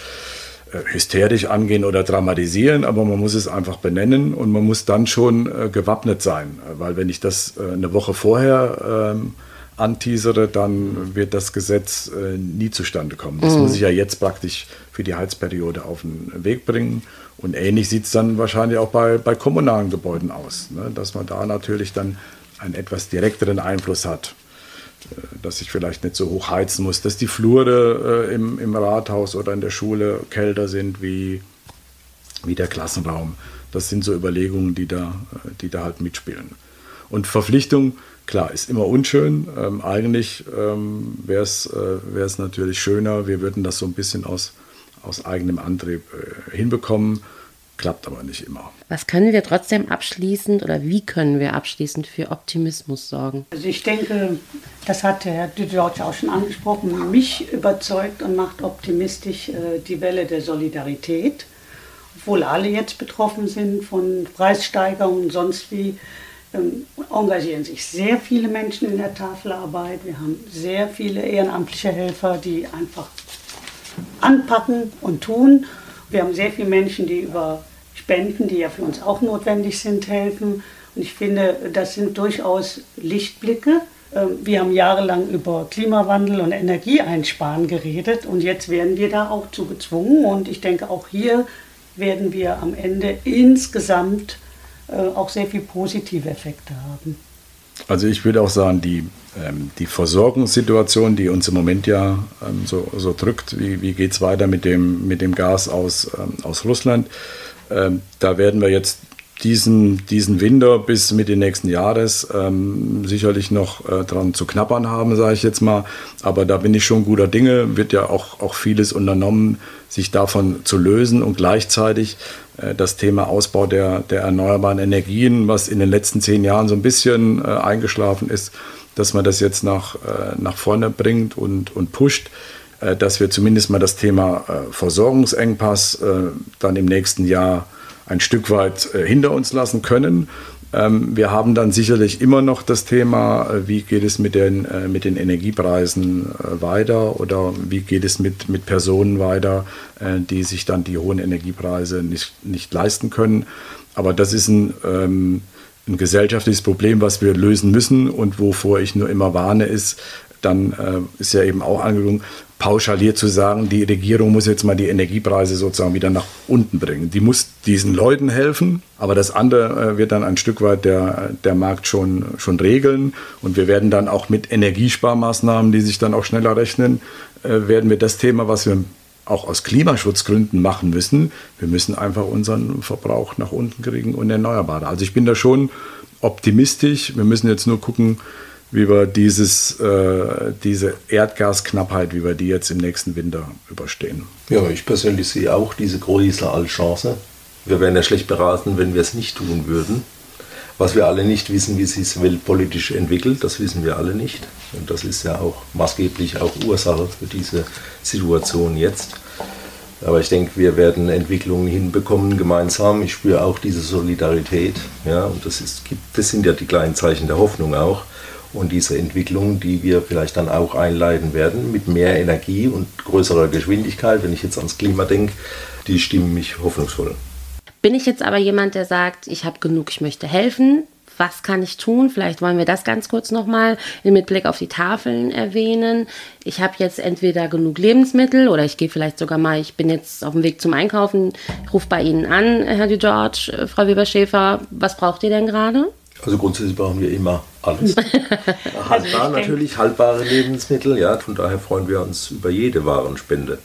äh, hysterisch angehen oder dramatisieren, aber man muss es einfach benennen und man muss dann schon äh, gewappnet sein, weil wenn ich das äh, eine Woche vorher ähm, anteasere, dann wird das Gesetz nie zustande kommen. Das mhm. muss ich ja jetzt praktisch für die Heizperiode auf den Weg bringen. Und ähnlich sieht es dann wahrscheinlich auch bei, bei kommunalen Gebäuden aus, ne? dass man da natürlich dann einen etwas direkteren Einfluss hat. Äh, dass ich vielleicht nicht so hoch heizen muss, dass die Flure äh, im, im Rathaus oder in der Schule kälter sind wie, wie der Klassenraum. Das sind so Überlegungen, die da, äh, die da halt mitspielen. Und Verpflichtung, klar, ist immer unschön. Ähm, eigentlich ähm, wäre es äh, natürlich schöner, wir würden das so ein bisschen aus, aus eigenem Antrieb äh, hinbekommen klappt aber nicht immer. Was können wir trotzdem abschließend oder wie können wir abschließend für Optimismus sorgen? Also ich denke, das hat Herr George auch schon angesprochen, mich überzeugt und macht optimistisch äh, die Welle der Solidarität. Obwohl alle jetzt betroffen sind von Preissteigerungen und sonst wie, ähm, engagieren sich sehr viele Menschen in der Tafelarbeit. Wir haben sehr viele ehrenamtliche Helfer, die einfach anpacken und tun. Wir haben sehr viele Menschen, die über Spenden, die ja für uns auch notwendig sind, helfen. Und ich finde, das sind durchaus Lichtblicke. Ähm, wir haben jahrelang über Klimawandel und Energieeinsparen geredet und jetzt werden wir da auch zu gezwungen. Und ich denke, auch hier werden wir am Ende insgesamt äh, auch sehr viel positive Effekte haben. Also ich würde auch sagen, die, die Versorgungssituation, die uns im Moment ja ähm, so, so drückt, wie, wie geht es weiter mit dem, mit dem Gas aus, ähm, aus Russland, ähm, da werden wir jetzt diesen, diesen Winter bis Mitte nächsten Jahres ähm, sicherlich noch äh, dran zu knappern haben, sage ich jetzt mal. Aber da bin ich schon guter Dinge, wird ja auch, auch vieles unternommen, sich davon zu lösen und gleichzeitig äh, das Thema Ausbau der, der erneuerbaren Energien, was in den letzten zehn Jahren so ein bisschen äh, eingeschlafen ist, dass man das jetzt nach, äh, nach vorne bringt und, und pusht. Äh, dass wir zumindest mal das Thema äh, Versorgungsengpass dann im nächsten Jahr ein Stück weit hinter uns lassen können. Ähm, wir haben dann sicherlich immer noch das Thema, wie geht es mit den, mit den Energiepreisen weiter oder wie geht es mit, mit Personen weiter, die sich dann die hohen Energiepreise nicht, nicht leisten können. Aber das ist ein, ähm, ein gesellschaftliches Problem, was wir lösen müssen und wovor ich nur immer warne, ist, dann äh, ist ja eben auch angeklungen, pauschaliert zu sagen, die Regierung muss jetzt mal die Energiepreise sozusagen wieder nach unten bringen. Die muss diesen Leuten helfen, aber das andere äh, wird dann ein Stück weit der, der Markt schon, schon regeln. Und wir werden dann auch mit Energiesparmaßnahmen, die sich dann auch schneller rechnen, äh, werden wir das Thema, was wir auch aus Klimaschutzgründen machen müssen, wir müssen einfach unseren Verbrauch nach unten kriegen und Erneuerbare. Also ich bin da schon optimistisch. Wir müssen jetzt nur gucken, wie wir dieses, äh, diese Erdgasknappheit, wie wir die jetzt im nächsten Winter überstehen. Ja, ich persönlich sehe auch diese als Chance. Wir wären ja schlecht beraten, wenn wir es nicht tun würden. Was wir alle nicht wissen, wie sich weltpolitisch entwickelt, das wissen wir alle nicht. Und das ist ja auch maßgeblich auch Ursache für diese Situation jetzt. Aber ich denke, wir werden Entwicklungen hinbekommen gemeinsam. Ich spüre auch diese Solidarität. Ja, und das, ist, das sind ja die kleinen Zeichen der Hoffnung auch. Und diese Entwicklung, die wir vielleicht dann auch einleiten werden, mit mehr Energie und größerer Geschwindigkeit, wenn ich jetzt ans Klima denke, die stimmen mich hoffnungsvoll. Bin ich jetzt aber jemand, der sagt, ich habe genug, ich möchte helfen, was kann ich tun? Vielleicht wollen wir das ganz kurz nochmal mit Blick auf die Tafeln erwähnen. Ich habe jetzt entweder genug Lebensmittel oder ich gehe vielleicht sogar mal, ich bin jetzt auf dem Weg zum Einkaufen, rufe bei Ihnen an, Herr George, Frau Weber-Schäfer, was braucht ihr denn gerade? Also grundsätzlich brauchen wir immer alles. Haltbar natürlich, haltbare Lebensmittel, ja, von daher freuen wir uns über jede Warenspende.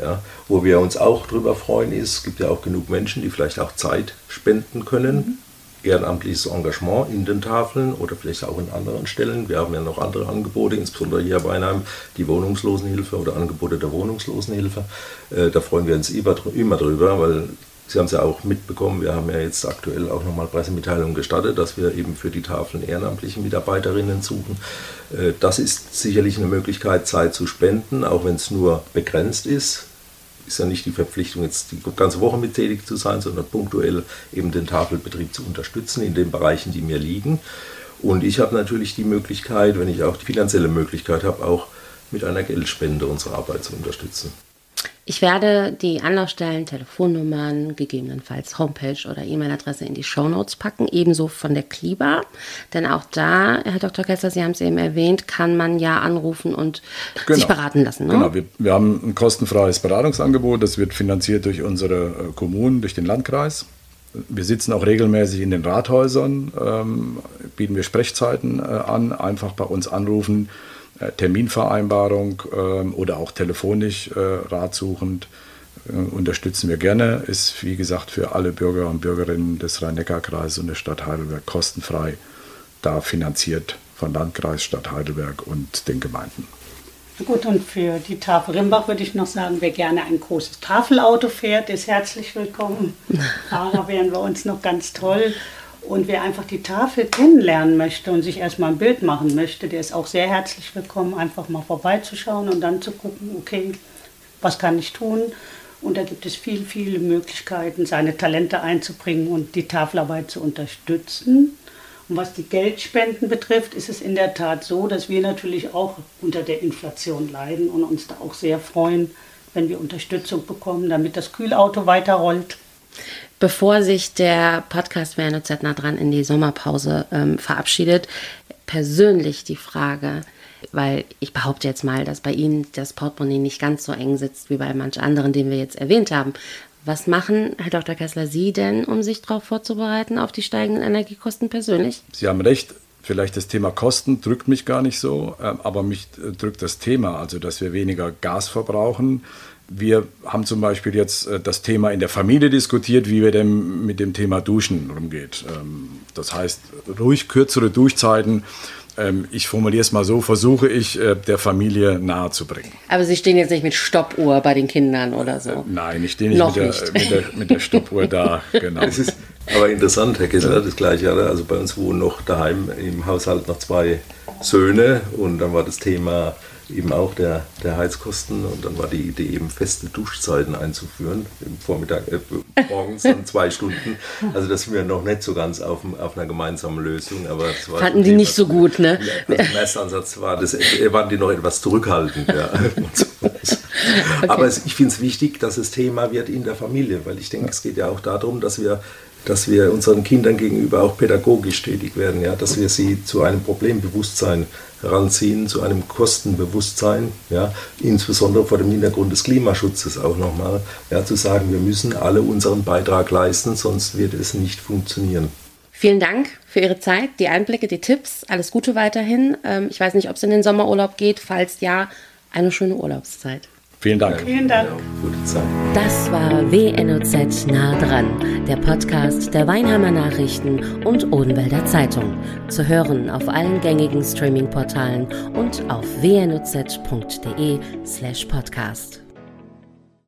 Ja, wo wir uns auch darüber freuen, ist, es gibt ja auch genug Menschen, die vielleicht auch Zeit spenden können. Mhm. Ehrenamtliches Engagement in den Tafeln oder vielleicht auch in anderen Stellen. Wir haben ja noch andere Angebote, insbesondere hier bei Einheim die Wohnungslosenhilfe oder Angebote der Wohnungslosenhilfe. Äh, da freuen wir uns immer, immer drüber, weil Sie haben es ja auch mitbekommen, wir haben ja jetzt aktuell auch nochmal Pressemitteilungen gestattet, dass wir eben für die Tafeln ehrenamtliche Mitarbeiterinnen suchen. Äh, das ist sicherlich eine Möglichkeit, Zeit zu spenden, auch wenn es nur begrenzt ist. Ist ja nicht die Verpflichtung, jetzt die ganze Woche mit tätig zu sein, sondern punktuell eben den Tafelbetrieb zu unterstützen in den Bereichen, die mir liegen. Und ich habe natürlich die Möglichkeit, wenn ich auch die finanzielle Möglichkeit habe, auch mit einer Geldspende unsere Arbeit zu unterstützen. Ich werde die Anlaufstellen, Telefonnummern, gegebenenfalls Homepage oder E-Mail-Adresse in die Shownotes packen, ebenso von der Kliba. Denn auch da, Herr Dr. Kessler, Sie haben es eben erwähnt, kann man ja anrufen und genau. sich beraten lassen. Ne? Genau, wir, wir, haben ein kostenfreies Beratungsangebot. Das wird finanziert durch unsere äh, Kommunen, durch den Landkreis. Wir sitzen auch regelmäßig in den Rathäusern, ähm, bieten wir Sprechzeiten äh, an, einfach bei uns anrufen Terminvereinbarung ähm, oder auch telefonisch äh, ratsuchend äh, unterstützen wir gerne. Ist wie gesagt für alle Bürger und Bürgerinnen des Rhein-Neckar-Kreises und der Stadt Heidelberg kostenfrei da finanziert von Landkreis, Stadt Heidelberg und den Gemeinden. Gut, und für die Tafel Rimbach würde ich noch sagen, wer gerne ein großes Tafelauto fährt, ist herzlich willkommen. Fahrer wären wir uns noch ganz toll. Und wer einfach die Tafel kennenlernen möchte und sich erstmal ein Bild machen möchte, der ist auch sehr herzlich willkommen, einfach mal vorbeizuschauen und dann zu gucken, okay, was kann ich tun? Und da gibt es viel, viele Möglichkeiten, seine Talente einzubringen und die Tafelarbeit zu unterstützen. Und was die Geldspenden betrifft, ist es in der Tat so, dass wir natürlich auch unter der Inflation leiden und uns da auch sehr freuen, wenn wir Unterstützung bekommen, damit das Kühlauto weiterrollt bevor sich der Podcast WNOZ nah dran in die Sommerpause ähm, verabschiedet, persönlich die Frage, weil ich behaupte jetzt mal, dass bei Ihnen das Portemonnaie nicht ganz so eng sitzt wie bei manch anderen, den wir jetzt erwähnt haben. Was machen, Herr Dr. Kessler, Sie denn, um sich darauf vorzubereiten, auf die steigenden Energiekosten persönlich? Sie haben recht. Vielleicht das Thema Kosten drückt mich gar nicht so, ähm, aber mich äh, drückt das Thema, also dass wir weniger Gas verbrauchen, wir haben zum Beispiel jetzt äh, das Thema in der Familie diskutiert, wie wir denn mit dem Thema Duschen umgeht. Ähm, das heißt, ruhig kürzere Duschzeiten. Ähm, ich formuliere es mal so, versuche ich äh, der Familie nahezubringen. Aber Sie stehen jetzt nicht mit Stoppuhr bei den Kindern oder so? Äh, nein, ich stehe nicht, mit der, nicht. Mit, der, mit der Stoppuhr da. Genau. Es ist aber interessant, Herr Kessler, das gleiche. Also bei uns wohnen noch daheim im Haushalt noch zwei Söhne und dann war das Thema eben auch der, der Heizkosten und dann war die Idee eben feste Duschzeiten einzuführen, im Vormittag, äh, morgens dann zwei Stunden. Also das sind wir noch nicht so ganz auf, auf einer gemeinsamen Lösung. Aber Fanden die nicht so gut, ne? Im ersten Ansatz war das, äh, waren die noch etwas zurückhaltend. Ja. okay. Aber ich finde es wichtig, dass es Thema wird in der Familie, weil ich denke, es geht ja auch darum, dass wir dass wir unseren Kindern gegenüber auch pädagogisch tätig werden, ja, dass wir sie zu einem Problembewusstsein heranziehen, zu einem Kostenbewusstsein, ja, insbesondere vor dem Hintergrund des Klimaschutzes auch nochmal, ja, zu sagen, wir müssen alle unseren Beitrag leisten, sonst wird es nicht funktionieren. Vielen Dank für Ihre Zeit, die Einblicke, die Tipps. Alles Gute weiterhin. Ähm, ich weiß nicht, ob es in den Sommerurlaub geht. Falls ja, eine schöne Urlaubszeit. Vielen Dank. Vielen Dank. Das war WNOZ nah dran, der Podcast der Weinheimer Nachrichten und Odenwälder Zeitung. Zu hören auf allen gängigen Streaming-Portalen und auf wnoz.de slash podcast.